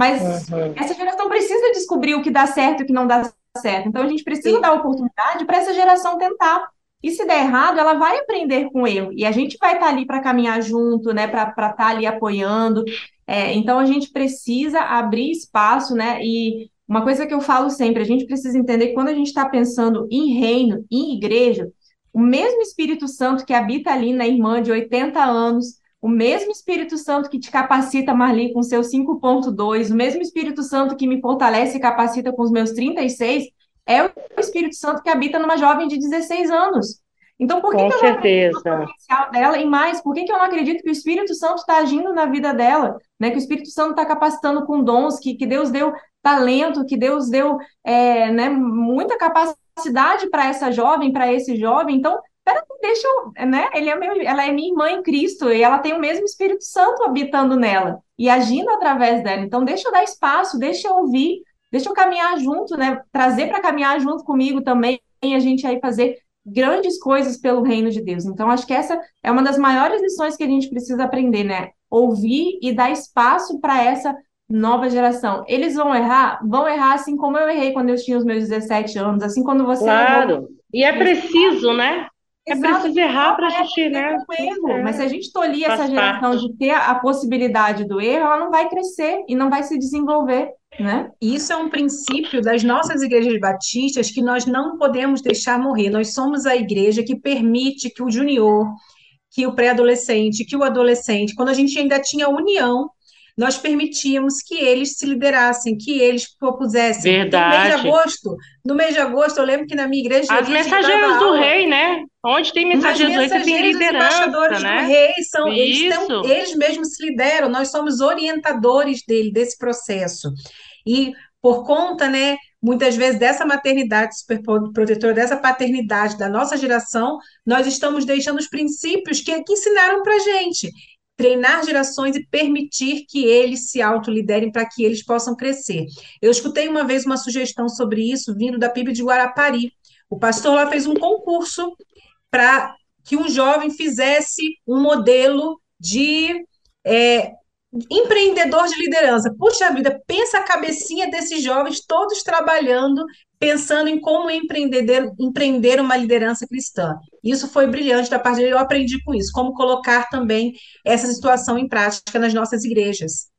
S4: Mas uhum. essa geração precisa descobrir o que dá certo e o que não dá certo. Então a gente precisa Sim. dar oportunidade para essa geração tentar. E se der errado, ela vai aprender com o erro. E a gente vai estar tá ali para caminhar junto, né? Para estar tá ali apoiando. É, então a gente precisa abrir espaço, né? E uma coisa que eu falo sempre, a gente precisa entender que quando a gente está pensando em reino, em igreja, o mesmo Espírito Santo que habita ali na irmã de 80 anos, O mesmo Espírito Santo que te capacita, Marli, com seu 5.2, o mesmo Espírito Santo que me fortalece e capacita com os meus 36, é o Espírito Santo que habita numa jovem de 16 anos. Então, por que,
S2: Com
S4: que eu não acredito no potencial dela? E mais, por que, que eu não acredito que o Espírito Santo está agindo na vida dela? Né? Que o Espírito Santo está capacitando com dons, que, que Deus deu talento, que Deus deu é, né, muita capacidade para essa jovem, para esse jovem. Então, deixa eu, né? Ele é meu, ela é minha irmã em Cristo e ela tem o mesmo Espírito Santo habitando nela e agindo através dela. Então, deixa eu dar espaço, deixa eu ouvir, deixa eu caminhar junto, né? Trazer para caminhar junto comigo também, a gente aí fazer grandes coisas pelo reino de Deus. Então, acho que essa é uma das maiores lições que a gente precisa aprender, né? Ouvir e dar espaço para essa nova geração. Eles vão errar? Vão errar assim como eu errei quando eu tinha os meus 17 anos, assim quando você
S2: Claro.
S4: errou.
S2: E é preciso, né? É preciso errar para assistir, né?
S4: um erro.
S2: É.
S4: Mas se a gente tolir
S2: Faz
S4: essa geração
S2: parte.
S4: de ter a possibilidade do erro, ela não vai crescer e não vai se desenvolver, né?
S3: Isso é um princípio das nossas igrejas batistas que nós não podemos deixar morrer. Nós somos a igreja que permite que o junior, que o pré-adolescente, que o adolescente, quando a gente ainda tinha união, nós permitíamos que eles se liderassem, que eles propusessem. No mês de
S2: Verdade.
S3: agosto, no mês de agosto, eu lembro que na minha igreja
S2: As mensageiras do
S3: aula.
S2: rei, né? Onde tem mensageiros do rei, você tem
S3: mensageiras, os
S2: liderança,
S3: embaixadores
S2: né?
S3: do rei são eles, tão, eles mesmos se lideram, nós somos orientadores dele, desse processo. E por conta, né, muitas vezes dessa maternidade superprotetora, dessa paternidade da nossa geração, nós estamos deixando os princípios que, que ensinaram para gente. Treinar gerações e permitir que eles se autoliderem para que eles possam crescer. Eu escutei uma vez uma sugestão sobre isso vindo da PIB de Guarapari. O pastor lá fez um concurso para que um jovem fizesse um modelo de é, empreendedor de liderança. Puxa vida, pensa a cabecinha desses jovens todos trabalhando, pensando em como empreender, empreender uma liderança cristã. Isso foi brilhante da parte dele, eu aprendi com isso, como colocar também essa situação em prática nas nossas igrejas.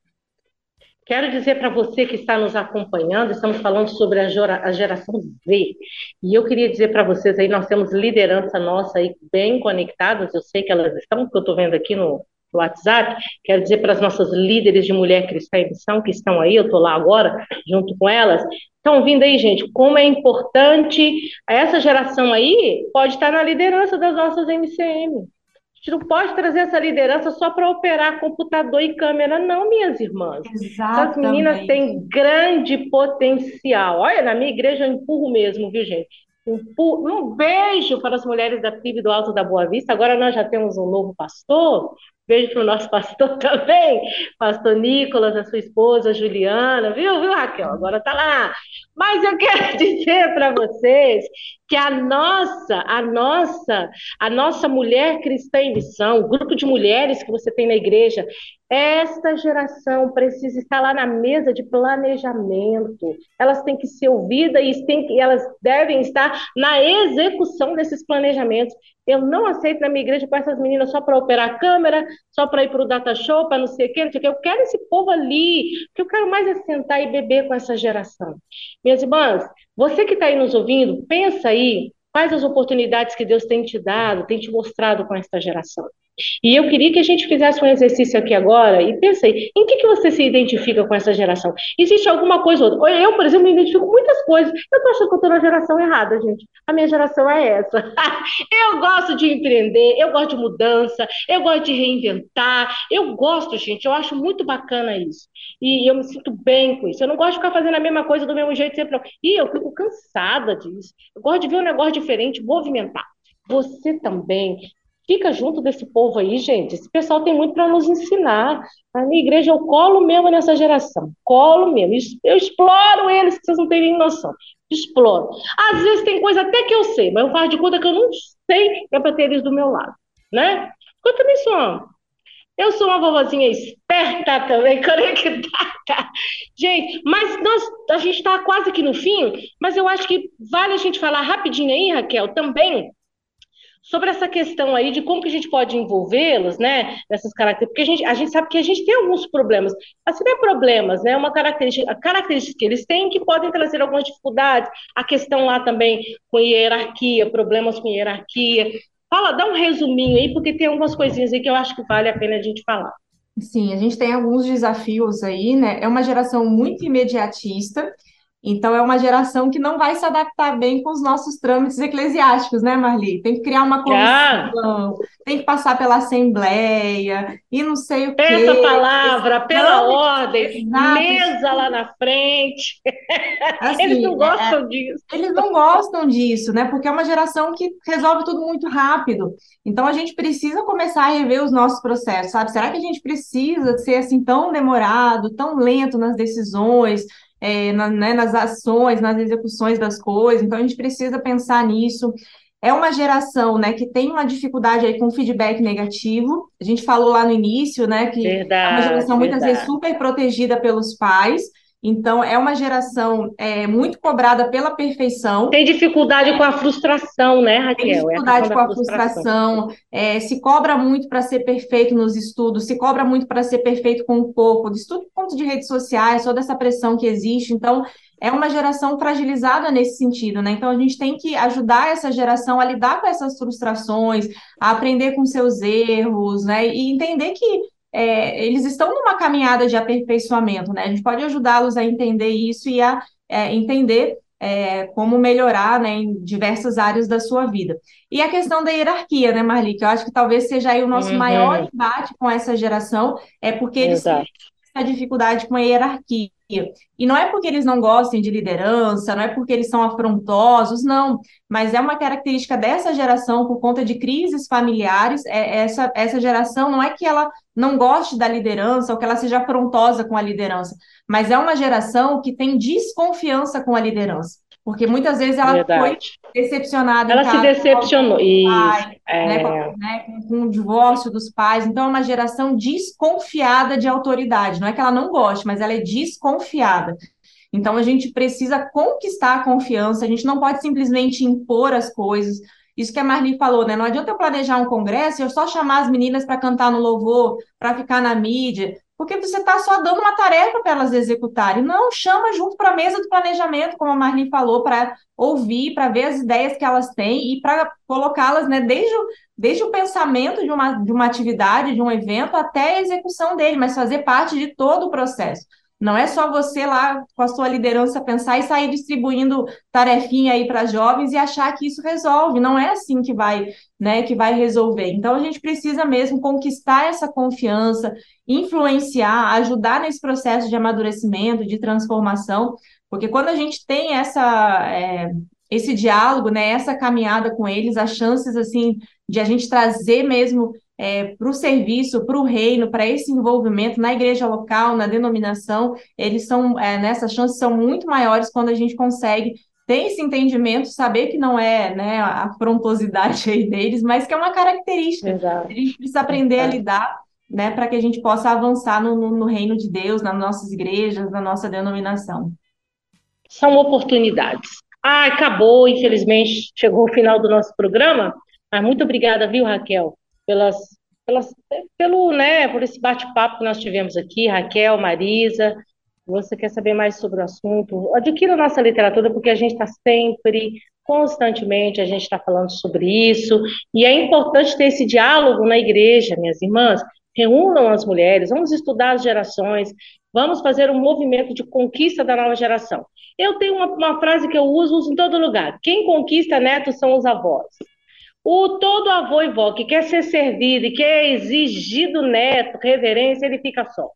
S2: Quero dizer para você que está nos acompanhando, estamos falando sobre a gera- a geração Z. E eu queria dizer para vocês aí, nós temos liderança nossa aí bem conectadas, eu sei que elas estão, porque eu estou vendo aqui no, no WhatsApp. Quero dizer para as nossas líderes de mulher cristã em missão que estão aí, eu estou lá agora, junto com elas. Estão vindo aí, gente, como é importante. Essa geração aí pode estar na liderança das nossas MCM. A gente não pode trazer essa liderança só para operar computador e câmera, não, minhas irmãs. Essas meninas têm grande potencial. Olha, na minha igreja eu empurro mesmo, viu, gente? Empurro. Um beijo para as mulheres da PIB do Alto da Boa Vista. Agora nós já temos um novo pastor. Beijo para o nosso pastor [LAUGHS] também, pastor Nicolas, a sua esposa Juliana, viu, viu, Raquel? Agora tá lá. Mas eu [LAUGHS] quero dizer para vocês que a nossa, a nossa, a nossa mulher cristã em missão, o grupo de mulheres que você tem na igreja, esta geração precisa estar lá na mesa de planejamento. Elas têm que ser ouvidas e têm elas devem estar na execução desses planejamentos. Eu não aceito na minha igreja com essas meninas só para operar a câmera, só para ir para o data show, para não sei o quê, não sei o quê. Eu quero esse povo ali, que eu quero mais é sentar e beber com essa geração. Minhas irmãs, você que está aí nos ouvindo, pensa aí quais as oportunidades que Deus tem te dado, tem te mostrado com essa geração. E eu queria que a gente fizesse um exercício aqui agora e pense aí, em que, que você se identifica com essa geração? Existe alguma coisa ou outra? Eu, por exemplo, me identifico com muitas coisas. Eu estou achando que eu estou na geração errada, gente. A minha geração é essa. [LAUGHS] eu gosto de empreender, eu gosto de mudança, eu gosto de reinventar, eu gosto, gente, eu acho muito bacana isso. E eu me sinto bem com isso. Eu não gosto de ficar fazendo a mesma coisa do mesmo jeito sempre. não. E eu fico cansada disso. Eu gosto de ver um negócio diferente, movimentar. Você também Fica junto desse povo aí, gente. Esse pessoal tem muito para nos ensinar. A minha igreja eu colo mesmo nessa geração. Colo mesmo. Eu exploro eles, que vocês não têm nem noção. Exploro. Às vezes tem coisa até que eu sei, mas eu faço de conta que eu não sei é para ter eles do meu lado. Né? Eu também sou. Eu sou uma vovozinha esperta também, [LAUGHS] conectada. Gente, mas nós, a gente está quase aqui no fim, mas eu acho que vale a gente falar rapidinho aí, Raquel, também sobre essa questão aí de como que a gente pode envolvê-los, né, nessas características, porque a gente, a gente sabe que a gente tem alguns problemas, assim, não é problemas, né, uma característica, características que eles têm que podem trazer algumas dificuldades, a questão lá também com hierarquia, problemas com hierarquia, Fala, dá um resuminho aí, porque tem algumas coisinhas aí que eu acho que vale a pena a gente falar.
S4: Sim, a gente tem alguns desafios aí, né? É uma geração muito imediatista, então, é uma geração que não vai se adaptar bem com os nossos trâmites eclesiásticos, né, Marli? Tem que criar uma comissão, tem que passar pela Assembleia, e não sei o quê.
S2: Essa palavra, pela ordem, Exato. mesa lá na frente. [LAUGHS] Assim, eles não gostam é, disso.
S4: Eles não gostam disso, né? Porque é uma geração que resolve tudo muito rápido. Então, a gente precisa começar a rever os nossos processos, sabe? Será que a gente precisa ser assim tão demorado, tão lento nas decisões? É, na, né, nas ações, nas execuções das coisas, então a gente precisa pensar nisso. É uma geração, né, que tem uma dificuldade aí com feedback negativo. A gente falou lá no início, né, que verdade, é uma geração muitas verdade. vezes super protegida pelos pais, então, é uma geração é, muito cobrada pela perfeição.
S2: Tem dificuldade com a frustração, né, Raquel?
S4: Tem é dificuldade é com a frustração, frustração é, se cobra muito para ser perfeito nos estudos, se cobra muito para ser perfeito com o corpo, de estudo ponto de redes sociais, toda essa pressão que existe. Então, é uma geração fragilizada nesse sentido, né? Então, a gente tem que ajudar essa geração a lidar com essas frustrações, a aprender com seus erros, né? E entender que é, eles estão numa caminhada de aperfeiçoamento, né? A gente pode ajudá-los a entender isso e a é, entender é, como melhorar né, em diversas áreas da sua vida. E a questão da hierarquia, né, Marli? Que eu acho que talvez seja aí o nosso uhum. maior embate com essa geração, é porque eles Exato. têm essa dificuldade com a hierarquia. E não é porque eles não gostem de liderança, não é porque eles são afrontosos, não, mas é uma característica dessa geração por conta de crises familiares. É, essa, essa geração não é que ela não goste da liderança ou que ela seja afrontosa com a liderança, mas é uma geração que tem desconfiança com a liderança. Porque muitas vezes ela Verdade. foi decepcionada.
S2: Ela se decepcionou. Com pai.
S4: É... Né, com, né, com, o divórcio dos pais. Então, é uma geração desconfiada de autoridade. Não é que ela não goste, mas ela é desconfiada. Então, a gente precisa conquistar a confiança, a gente não pode simplesmente impor as coisas. Isso que a Marli falou, né? Não adianta eu planejar um congresso e eu só chamar as meninas para cantar no louvor, para ficar na mídia porque você está só dando uma tarefa para elas executarem. Não, chama junto para a mesa do planejamento, como a Marli falou, para ouvir, para ver as ideias que elas têm e para colocá-las, né, desde o, desde o pensamento de uma, de uma atividade, de um evento, até a execução dele, mas fazer parte de todo o processo. Não é só você lá com a sua liderança pensar e sair distribuindo tarefinha aí para jovens e achar que isso resolve. Não é assim que vai, né, que vai resolver. Então a gente precisa mesmo conquistar essa confiança, influenciar, ajudar nesse processo de amadurecimento, de transformação, porque quando a gente tem essa é, esse diálogo, né, essa caminhada com eles, as chances assim de a gente trazer mesmo é, para o serviço, para o reino, para esse envolvimento na igreja local, na denominação, eles são, é, nessas chances são muito maiores quando a gente consegue ter esse entendimento, saber que não é né, a frontosidade [LAUGHS] aí deles, mas que é uma característica. Exato. A gente precisa aprender a lidar né, para que a gente possa avançar no, no, no reino de Deus, nas nossas igrejas, na nossa denominação.
S2: São oportunidades. Ah, acabou, infelizmente, chegou o final do nosso programa, mas muito obrigada, viu, Raquel, pelas, pelas, pelo, né, por esse bate-papo que nós tivemos aqui, Raquel, Marisa. Você quer saber mais sobre o assunto? Adquira nossa literatura, porque a gente está sempre, constantemente, a gente está falando sobre isso. E é importante ter esse diálogo na igreja, minhas irmãs. Reúnam as mulheres, vamos estudar as gerações, vamos fazer um movimento de conquista da nova geração. Eu tenho uma, uma frase que eu uso, uso em todo lugar: quem conquista netos são os avós. O todo avô e vó que quer ser servido e quer exigir do neto reverência, ele fica só.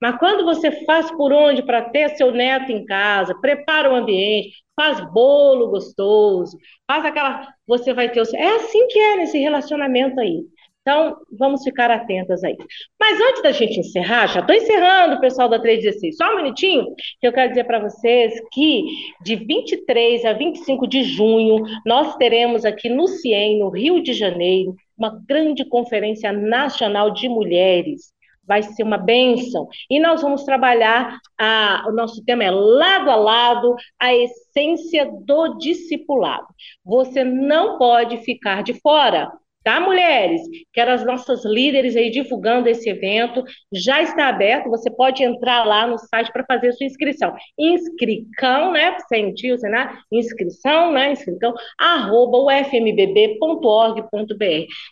S2: Mas quando você faz por onde para ter seu neto em casa, prepara o ambiente, faz bolo gostoso, faz aquela. Você vai ter o. É assim que é nesse relacionamento aí. Então, vamos ficar atentas aí. Mas antes da gente encerrar, já estou encerrando, pessoal da 316, só um minutinho, que eu quero dizer para vocês que de 23 a 25 de junho, nós teremos aqui no CIEM, no Rio de Janeiro, uma grande conferência nacional de mulheres. Vai ser uma benção. E nós vamos trabalhar, a, o nosso tema é lado a lado, a essência do discipulado. Você não pode ficar de fora tá, mulheres? Quero as nossas líderes aí divulgando esse evento. Já está aberto, você pode entrar lá no site para fazer sua inscrição. Inscricão, né? Sem tio, sem. Inscrição, né? Inscricão, arroba ufmbb.org.br.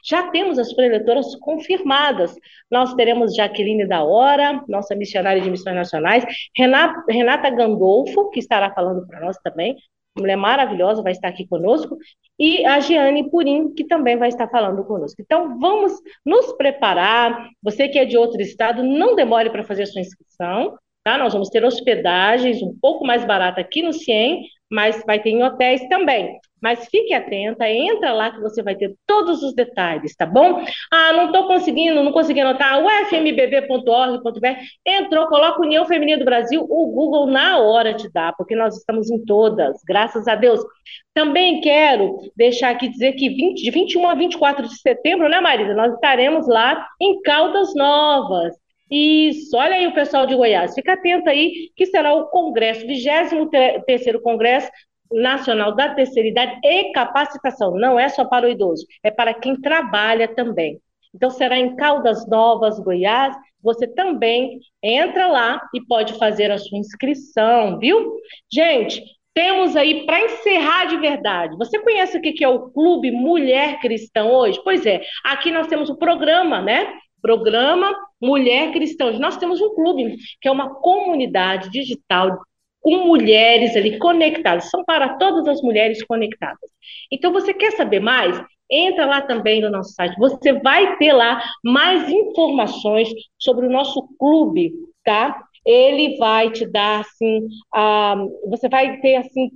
S2: Já temos as preletoras confirmadas. Nós teremos Jaqueline da Hora, nossa missionária de missões nacionais, Renata, Renata Gandolfo, que estará falando para nós também, mulher maravilhosa, vai estar aqui conosco, e a Giane Purim, que também vai estar falando conosco. Então, vamos nos preparar. Você que é de outro estado, não demore para fazer a sua inscrição, tá? Nós vamos ter hospedagens um pouco mais barata aqui no CIEM, mas vai ter em hotéis também. Mas fique atenta, entra lá que você vai ter todos os detalhes, tá bom? Ah, não estou conseguindo, não consegui anotar, ufmbb.org.br, entrou, coloca União Feminina do Brasil, o Google na hora te dá, porque nós estamos em todas, graças a Deus. Também quero deixar aqui dizer que 20, de 21 a 24 de setembro, né, Marisa, nós estaremos lá em Caldas Novas. Isso, olha aí o pessoal de Goiás, fica atento aí, que será o congresso, 23º Congresso Nacional da Terceira Idade e Capacitação. Não é só para o idoso, é para quem trabalha também. Então, será em Caldas Novas, Goiás. Você também entra lá e pode fazer a sua inscrição, viu? Gente, temos aí, para encerrar de verdade, você conhece o que é o Clube Mulher Cristã hoje? Pois é, aqui nós temos o programa, né? Programa Mulher Cristã. Nós temos um clube, que é uma comunidade digital com mulheres ali conectadas, são para todas as mulheres conectadas. Então, você quer saber mais? Entra lá também no nosso site, você vai ter lá mais informações sobre o nosso clube, tá? Ele vai te dar, assim, uh, você vai ter, assim,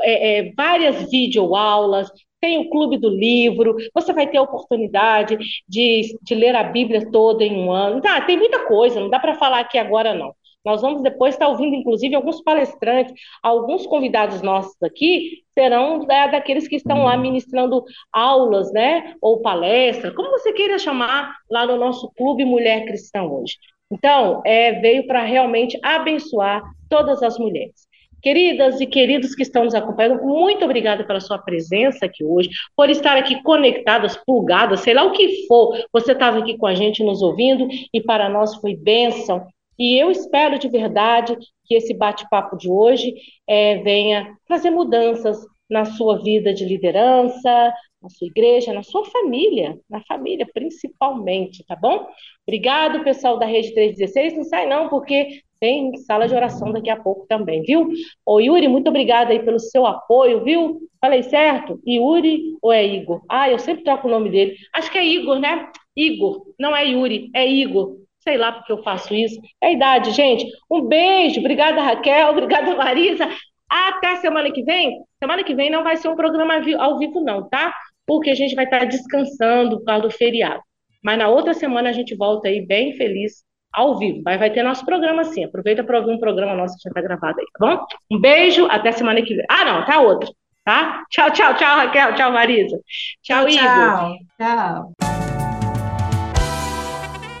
S2: é, é, várias videoaulas, tem o Clube do Livro, você vai ter a oportunidade de, de ler a Bíblia toda em um ano. Tá, tem muita coisa, não dá para falar aqui agora, não. Nós vamos depois estar ouvindo, inclusive, alguns palestrantes, alguns convidados nossos aqui serão né, daqueles que estão lá ministrando aulas, né, ou palestra, como você queira chamar, lá no nosso Clube Mulher Cristã hoje. Então, é, veio para realmente abençoar todas as mulheres. Queridas e queridos que estão nos acompanhando, muito obrigada pela sua presença aqui hoje, por estar aqui conectadas, plugadas, sei lá o que for, você estava aqui com a gente nos ouvindo e para nós foi bênção e eu espero de verdade que esse bate-papo de hoje é, venha trazer mudanças na sua vida de liderança, na sua igreja, na sua família, na família principalmente, tá bom? Obrigado, pessoal da Rede 316. Não sai não, porque tem sala de oração daqui a pouco também, viu? Ô Yuri, muito obrigada aí pelo seu apoio, viu? Falei certo? Yuri ou é Igor? Ah, eu sempre troco o nome dele. Acho que é Igor, né? Igor, não é Yuri, é Igor. Sei lá porque eu faço isso. É a idade, gente. Um beijo. Obrigada, Raquel. [LAUGHS] Obrigada, Marisa. Até semana que vem. Semana que vem não vai ser um programa ao vivo, não, tá? Porque a gente vai estar descansando por causa do feriado. Mas na outra semana a gente volta aí bem feliz ao vivo. Mas vai ter nosso programa sim. Aproveita para ouvir um programa nosso que já está gravado aí, tá bom? Um beijo, até semana que vem. Ah, não, tá outro. Tá? Tchau, tchau, tchau, Raquel. Tchau, Marisa. Tchau, tchau Igor.
S4: Tchau. tchau.